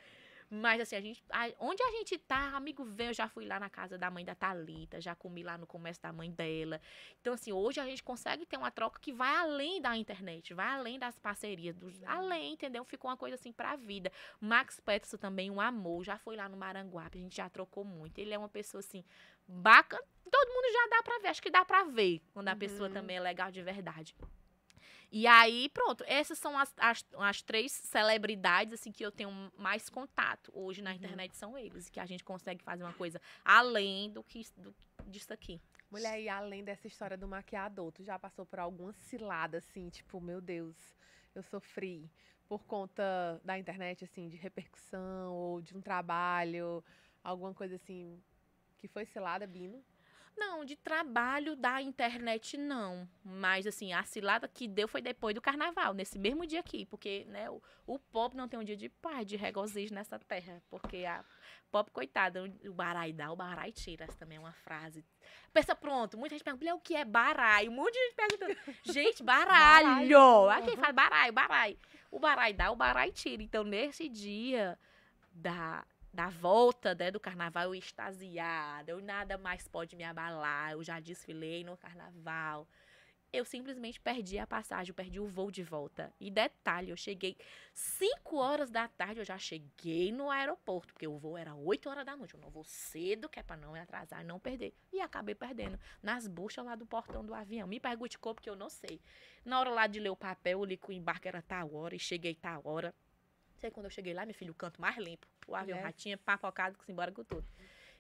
Mas assim, a gente. a- onde a gente tá, amigo vem, eu já fui lá na casa da mãe da Thalita, já comi lá no comércio da mãe dela. Então, assim, hoje a gente consegue ter uma troca que vai além da internet, vai além das parcerias, dos, além, entendeu? Ficou uma coisa assim pra vida. Max Peterson também, um amor, já foi lá no Maranguape, a gente já trocou muito. Ele é uma pessoa assim, bacana. Todo mundo já dá pra ver, acho que dá pra ver quando a pessoa Uhum. também é legal de verdade. E aí, pronto, essas são as, as, as três celebridades assim que eu tenho mais contato hoje na Uhum. internet são eles, que a gente consegue fazer uma coisa além do que do, disso aqui. Mulher, e além dessa história do maquiador, tu já passou por alguma cilada, assim, tipo, meu Deus, eu sofri por conta da internet, assim, de repercussão ou de um trabalho, alguma coisa assim, que foi cilada, Bino? Não, de trabalho da internet não. Mas assim, a cilada que deu foi depois do carnaval, nesse mesmo dia aqui. Porque, né, o, o pop não tem um dia de paz, de regozijo nessa terra. Porque a pop, coitada, o- barai dá, o barai tira. Essa também é uma frase. Pensa, pronto, muita gente pergunta, "Mulher, o que é barai? Um monte de gente perguntando. Gente, baralho! Baralho. Aqui quem fala barai, barai. O barai dá, o barai tira. Então, nesse dia da, da volta né, do carnaval, eu extasiada, eu nada mais pode me abalar, eu já desfilei no carnaval. Eu simplesmente perdi a passagem, perdi o voo de volta. E detalhe, eu cheguei 5 horas da tarde, eu já cheguei no aeroporto, porque o voo era 8 horas da noite. Eu não vou cedo, que é pra não me atrasar e não perder. E acabei perdendo nas buchas lá do portão do avião. Me pergunte como, porque eu não sei. Na hora lá de ler o papel, eu li que o embarque era tal hora e cheguei tal hora. Sei quando eu cheguei lá, meu filho, o canto mais limpo. O avião Yes. já tinha papocado que se embora com tudo.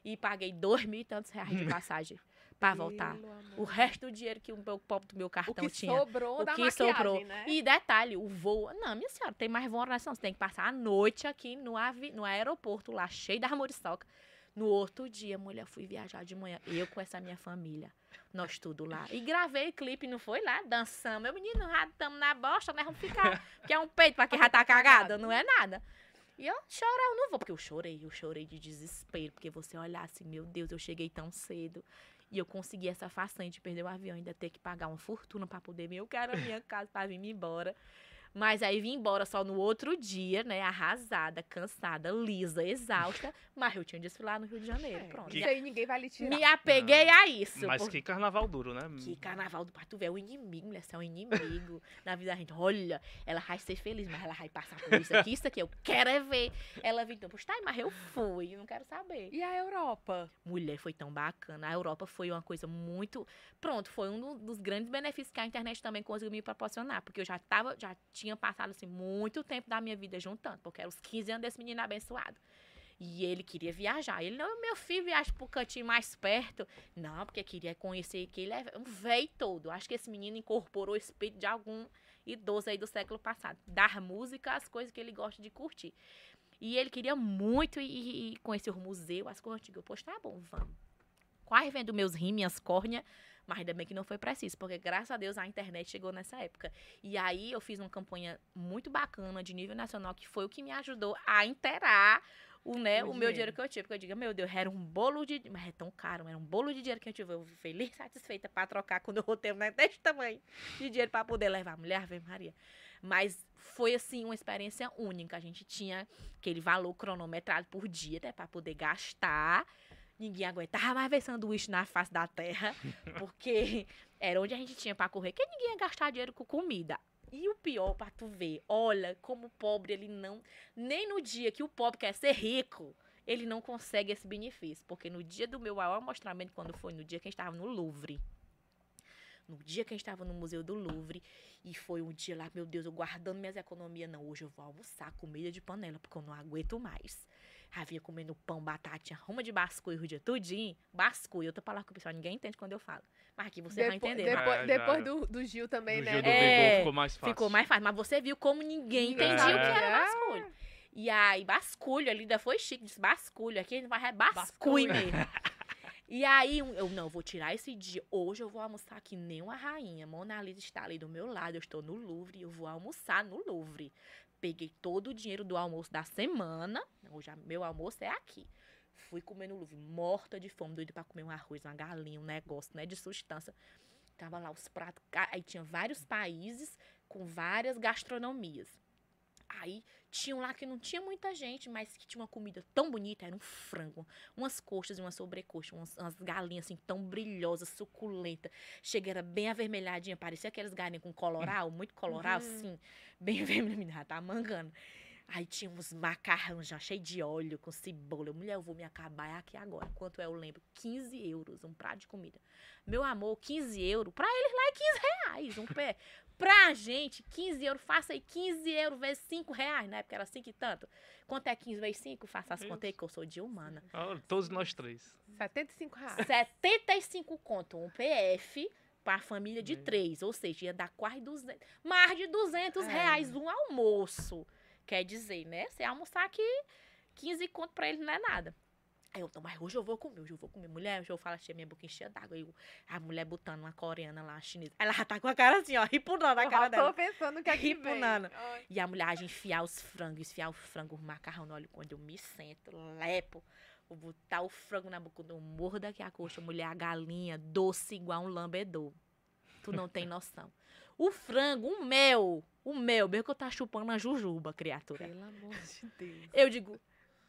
E paguei dois mil e tantos reais de passagem pra voltar. O resto do dinheiro que o meu pop do meu O cartão que tinha. sobrou O da que sobrou. né? E detalhe, o voo. Não, minha senhora, tem mais voo nessa não. Você tem que passar a noite aqui no, avi... no aeroporto lá, cheio da moriçoca. No outro dia, mulher, fui viajar de manhã. Eu com essa minha família. Nós tudo lá. E gravei clipe, não foi lá? Dançamos. Meu menino, já estamos na bosta, nós vamos ficar. Que é um peito pra quem já tá cagada, não é nada. E eu chorar, eu não vou, porque eu chorei, eu chorei de desespero, porque você olhar assim, meu Deus, eu cheguei tão cedo. E eu consegui essa façanha de perder o avião, ainda ter que pagar uma fortuna pra poder vir. Eu quero a minha casa pra vir me embora. Mas aí vim embora só no outro dia, né? Arrasada, cansada, lisa, exausta. Mas eu tinha desfilar no Rio de Janeiro. É, Pronto. Isso aí ninguém vai lhe tirar. Me apeguei a isso. Mas por- que carnaval duro, né? que carnaval do Pato Velho é o inimigo, mulher, você é um inimigo na vida da gente. Olha, ela vai ser feliz, mas ela vai passar por isso aqui, isso aqui. Eu quero é ver. Ela viu, então, poxa, tá, mas eu fui, não quero saber. E a Europa? Mulher, foi tão bacana. A Europa foi uma coisa muito. Pronto, foi um do- dos grandes benefícios que a internet também conseguiu me proporcionar. Porque eu já tava, já tinha passado assim, muito tempo da minha vida juntando. Porque eram os 15 anos desse menino abençoado. E ele queria viajar. Ele, não, meu filho viaja pro cantinho mais perto. Não, porque queria conhecer que ele é um velho todo. Acho que esse menino incorporou o espírito de algum idoso aí do século passado. Dar música às coisas que ele gosta de curtir. E ele queria muito ir, ir- conhecer o museu, as coisas antigas. Eu, poxa, tá bom, vamos. Quase vendo meus rim, minhas córneas, mas ainda bem que não foi preciso, porque graças a Deus a internet chegou nessa época. E aí eu fiz uma campanha muito bacana de nível nacional, que foi o que me ajudou a inteirar o, né, O o, meu dinheiro. que eu tinha. Porque eu digo, meu Deus, era um bolo de. Mas é tão caro, era um bolo de dinheiro que eu tive. Eu fui feliz, satisfeita pra trocar quando eu roteiro né, desse tamanho de dinheiro pra poder levar. Mulher, Ave Maria. Mas foi, assim, uma experiência única. A gente tinha aquele valor cronometrado por dia, né, pra poder gastar. Ninguém aguentava mais ver sanduíche na face da terra, porque era onde a gente tinha pra correr, que ninguém ia gastar dinheiro com comida. E o pior pra tu ver, olha como o pobre ele não, nem no dia que o pobre quer ser rico, ele não consegue esse benefício, porque no dia do meu maior mostramento, quando foi no dia que a gente estava no Louvre, no dia que a gente estava no Museu do Louvre, e foi um dia lá, meu Deus, eu guardando minhas economias, não, hoje eu vou almoçar comida de panela, porque eu não aguento mais. Havia comendo pão, batatinha, roma de basculho o dia tudinho. Basculho, outra palavra que o pessoal ninguém entende quando eu falo. Mas aqui você vai entender. depo- Ah, já. depois do, do Gil também, No né? Gil do É, Vigor ficou mais fácil. Ficou mais fácil. Mas você viu como ninguém entendia o que era É. basculho. E aí, basculho ali ainda foi chique, disse basculho. Aqui a gente vai é basculho Basculho. mesmo. E aí, eu não, vou tirar esse dia. Hoje eu vou almoçar que nem uma rainha. Mona Lisa está ali do meu lado, eu estou no Louvre, eu vou almoçar no Louvre. Peguei todo o dinheiro do almoço da semana. Hoje meu almoço é aqui. Fui comer no morta de fome, doida pra comer um arroz, uma galinha, um negócio, né, de substância. Tava lá os pratos, aí tinha vários países com várias gastronomias. Aí tinha um lá que não tinha muita gente, mas que tinha uma comida tão bonita, era um frango, umas coxas e uma sobrecoxa, umas, umas galinhas assim tão brilhosas, suculenta. Chega, era bem avermelhadinha, parecia aquelas galinhas com coloral, muito coloral, Uhum. assim, bem vermelha, tá mangando. Aí tinha uns macarrão já cheio de óleo, com cebola. Eu, Mulher, eu vou me acabar é aqui agora. Quanto é, eu lembro? 15 euros, um prato de comida. Meu amor, 15 euros. Pra eles lá é 15 reais, um pé. Pra gente, 15 euros, faça aí 15 euros vezes 5 reais. Na época era 5 e tanto. Quanto é 15 vezes 5? Faça as contas aí que eu sou de humana. Ah, Todos nós três. 75 reais. 75 conto, um PF para a família de três, ou seja, ia dar quase 200, mais de 200 É. reais um almoço. Quer dizer, né? Você almoçar aqui, 15 conto para eles não é nada. Aí eu, então, mas hoje eu vou comer, hoje eu vou comer. Mulher, hoje eu falo, achei minha boca enchia d'água. Aí eu- a mulher botando uma coreana lá, chinesa. Ela já tá com a cara assim, ó, ripunando a Eu cara dela. tô pensando que aqui vem. Ripunana. Ai. E a mulher a gente enfiar os frangos, enfiar o frango, o macarrão no óleo. Quando eu me sento, lepo, vou botar o frango na boca, eu morro daqui a coxa, mulher, a galinha, doce igual um lambedor. Tu não tem noção. O frango, o mel, o mel, mesmo que eu tá chupando uma jujuba, criatura. Pelo amor de Deus. Eu digo,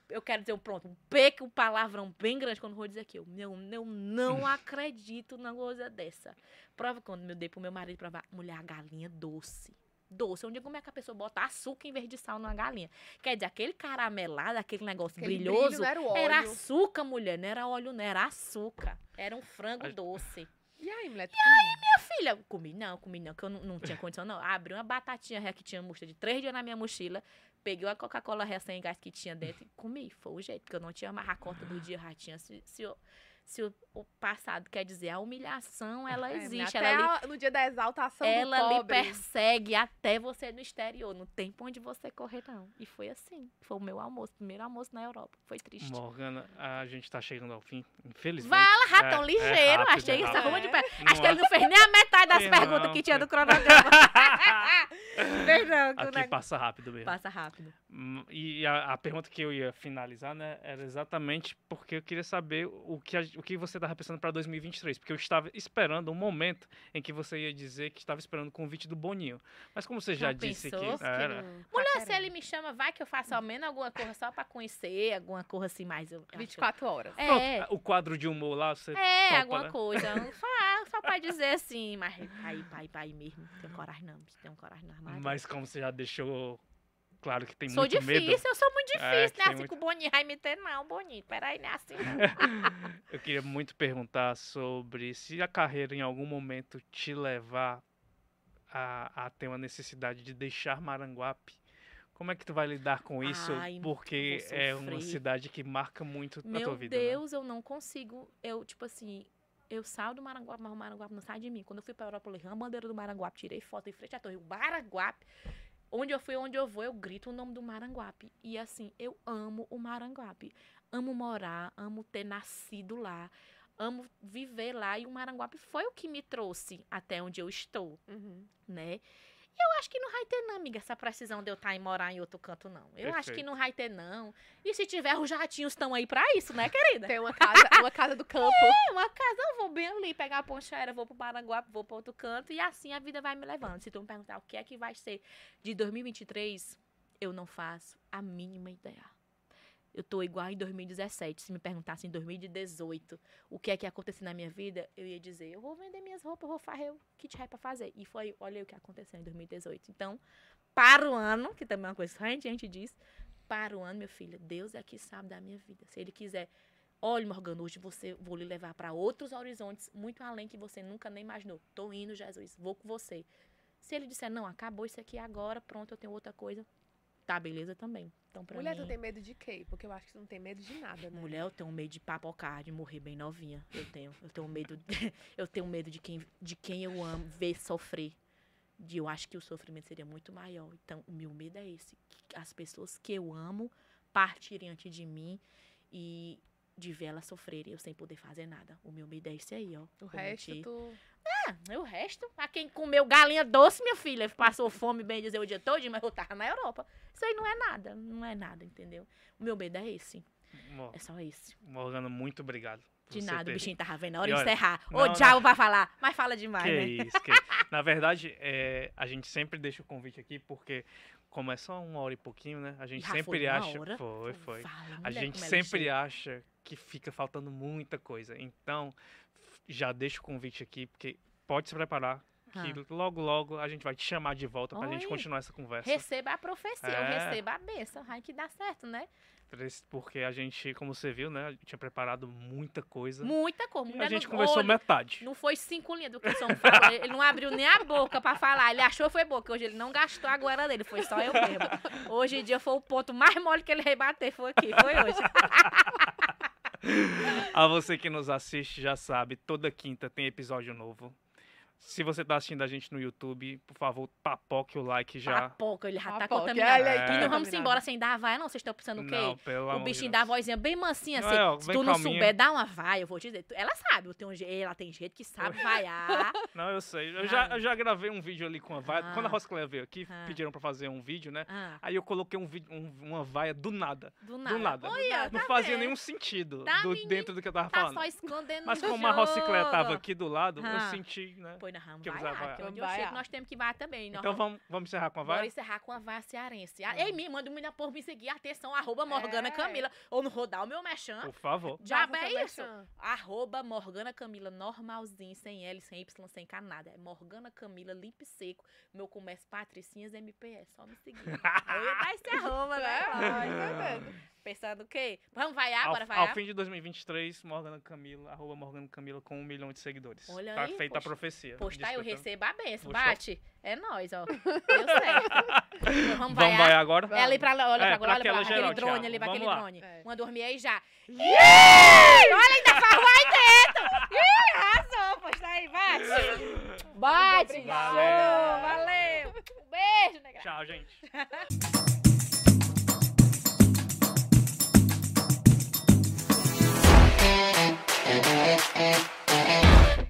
eu quero dizer um pronto, um peco, um palavrão bem grande quando eu vou dizer aqui. Eu, eu, eu não acredito numa coisa dessa. Prova quando eu dei pro meu marido provar, mulher, a galinha doce. Doce. Onde como é que a pessoa bota açúcar em vez de sal numa galinha? Quer dizer, aquele caramelado, aquele negócio Aquele brilhoso, brilho não era o óleo. era açúcar, mulher. Não era óleo, não, era açúcar. Era um frango A- doce. E aí, mulher? tu comia? Minha filha, comi não, comi não, que eu não, não tinha condição, não. Abri uma batatinha ré que tinha mostra de três dias na minha mochila, peguei uma Coca-Cola ré sem gás que tinha dentro e comi. Foi o jeito, porque eu não tinha mais a conta do dia, já tinha. Se, se, o- se o, o passado quer dizer, a humilhação, ela É, existe. até ela lhe, a- no dia da exaltação ela do lhe persegue até você no exterior. Não tem pra onde você correr, não. E foi assim. Foi o meu almoço, primeiro almoço na Europa. Foi triste. Morgana, a gente tá chegando ao fim, infelizmente. Vai lá, ratão É- é ligeiro. rápido, Achei é essa rua de pé. Acho que ele é- não fez nem a metade das perguntas não, que tinha do cronograma. fez não, que o Aqui passa rápido mesmo. Passa rápido. Hum, E a, a pergunta que eu ia finalizar, né, era exatamente porque eu queria saber o que, a- o que você estava pensando para 2023. Porque eu estava esperando um momento em que você ia dizer que estava esperando o convite do Boninho. Mas como você já, Já disse pensou? que. Era, não tá Mulher, se ele me chama, vai que eu faço ao menos alguma coisa só pra conhecer, alguma coisa assim mais. Eu, eu acho- 24 horas. É, Pronto, o quadro de humor lá, você. é, topa, alguma né? coisa. Só, só pra dizer assim, mas pai, pai, pai mesmo. Tenho coragem não, tenho coragem armário. Mas como você já deixou claro que tem Sou muito difícil, medo, eu sou muito difícil, É, né? tem Assim muito- que o Boninho vai me ter, não, Boninho. Peraí, não é assim não. eu queria muito perguntar sobre se a carreira em algum momento te levar a, a ter uma necessidade de deixar Maranguape. Como é que tu vai lidar com isso? Ai, Porque é uma cidade que marca muito a tua Meu vida. né? Deus, eu não consigo. Eu, tipo assim, eu saio do Maranguape, mas o Maranguape não sai de mim. Quando eu fui pra Europa, eu levei a bandeira do Maranguape, tirei foto em frente à torre. O Maranguape. Onde eu fui, onde eu vou, eu grito o nome do Maranguape. E assim, eu amo o Maranguape. Amo morar, amo ter nascido lá. Amo viver lá. E o Maranguape foi o que me trouxe até onde eu estou, Uhum. né? Eu acho que não vai ter, não, amiga, essa precisão de eu estar e morar em outro canto, não. Eu acho que Perfeito. não vai ter, não. E se tiver, os jatinhos estão aí pra isso, né, querida? Tem uma casa, uma casa do campo. É uma casa, eu vou bem ali, pegar a poncha aérea, vou pro Maranguape, vou pro outro canto, e assim a vida vai me levando. Se tu me perguntar o que é que vai ser de 2023, eu não faço a mínima ideia. Eu tô igual em 2017. Se me perguntasse em 2018 o que é que ia acontecer na minha vida, eu ia dizer, eu vou vender minhas roupas, vou fazer o que tiver pra fazer. E foi, olha o que aconteceu em 2018. Então, para o ano, que também é uma coisa que a gente, a gente diz, para o ano, meu filho, Deus é que sabe da minha vida. Se Ele quiser Olha, Morgana, hoje você vou lhe levar para outros horizontes, muito além que você nunca nem imaginou. Tô indo, Jesus, vou com você. Se ele disser, não, acabou isso aqui agora, pronto, eu tenho outra coisa, tá, beleza também. Então, pra Mulher, mim, tu tem medo de quê? Porque eu acho que tu não tem medo de nada, né? mulher, eu tenho medo de papocar, de morrer bem novinha. Eu tenho, eu tenho medo, de, eu tenho medo de quem, de quem eu amo ver sofrer. De, eu acho que o sofrimento seria muito maior. Então, o meu medo é esse, que as pessoas que eu amo partirem antes de mim e de ver elas sofrerem eu sem poder fazer nada. O meu medo é esse aí, ó. O resto, mentir. tu. Ah, o resto, a quem comeu galinha doce, minha filha, passou fome, bem dizer, o dia todo, mas eu tava na Europa. Isso aí não é nada, não é nada, entendeu? O meu medo é esse, Mo- é só esse. Morgana, muito obrigado. De nada, ter- o bichinho tava vendo. Na hora E de olha, encerrar. não, Ô, não. diabo pra falar, mas fala demais, Que né? isso, que Na verdade, é, a gente sempre deixa o convite aqui, porque como é só uma hora e pouquinho, né? A gente Já foi sempre acha. hora? Foi, foi. A gente é sempre acha que fica faltando muita coisa. Então, já deixa o convite aqui, porque pode se preparar. Que logo, logo a gente vai te chamar de volta pra gente Oi. continuar essa conversa. Receba a profecia, É. receba a benção. Ai, que dá certo, né? Porque a gente, como você viu, né? Tinha preparado muita coisa. Muita coisa. E mulher a gente no conversou olho. metade. Não foi cinco linhas do que o som falou. Ele não abriu nem a boca pra falar. Ele achou que foi boca. Hoje ele não gastou a goela dele. Foi só eu mesmo. Hoje em dia foi o ponto mais mole que ele rebater. Foi aqui. Foi hoje. A você que nos assiste já sabe, toda quinta tem episódio novo. Se você tá assistindo a gente no YouTube, por favor, papoque o like já. Papoca. Ele já tá Papoca, contaminado. olha aí, É. E não vamos contaminado. embora sem dar a vaia, não. Vocês estão pensando o quê? Não, pelo O amor de bichinho dá a vozinha bem mansinha, Não, assim. é, ó, Se bem tu não calminha. souber, dá uma vai, eu vou te dizer. Ela sabe, eu tenho um ela tem jeito que sabe vaiar. Não, eu sei. Eu já, Ah. eu já gravei um vídeo ali com a vaia. Quando a Ah. Roscléia veio aqui, Ah. pediram pra fazer um vídeo, né? Ah, Aí eu coloquei um vídeo, um- uma vaia do nada. do nada. Do nada. Olha, Não tá fazia vendo? nenhum sentido Tá, do- dentro do que eu tava Tá falando. só escondendo Mas como a Roscléia tava aqui do lado, eu Ah. senti, né? Pois vamos Que porque onde eu chego nós temos que vaiar também. nós Então vamos- vamos, vamos encerrar com a Bora vaia? encerrar com a vaia cearense. Ah, Ei, me manda uma por me seguir. Atenção, arroba Morgana É. Camila. Ou não rodar o meu mechan. Por favor. Já é isso. Arroba Morgana Camila, normalzinho, sem L, sem Y, sem K, nada. É Morgana Camila, lip seco. Meu comércio Patricinhas MPS. Só me seguir. Eu ia dar esse arroba, né? É, Pensando o quê? Vamos vaiar, Ao, bora ao vaiar? fim de 2023, Morgana Camila, arroba Morgana Camila com um milhão de seguidores. Olha tá aí, feita poxa. a profecia. Pois tá, eu Despertando. recebo a benção. Bate. É nóis, ó. Deu certo. Vamos Vamos vaiar. vaiar agora? É ali pra lá, olha É, pra lá, olha pra lá, aquele geral, drone ali, pra Vamos aquele lá. drone. É. Uma dormir aí já. Olha, ainda faz vai dentro! Ih, arrasou, pois tá aí, bate! Bate! Valeu! Valeu! Um beijo, nega. Tchau, gente.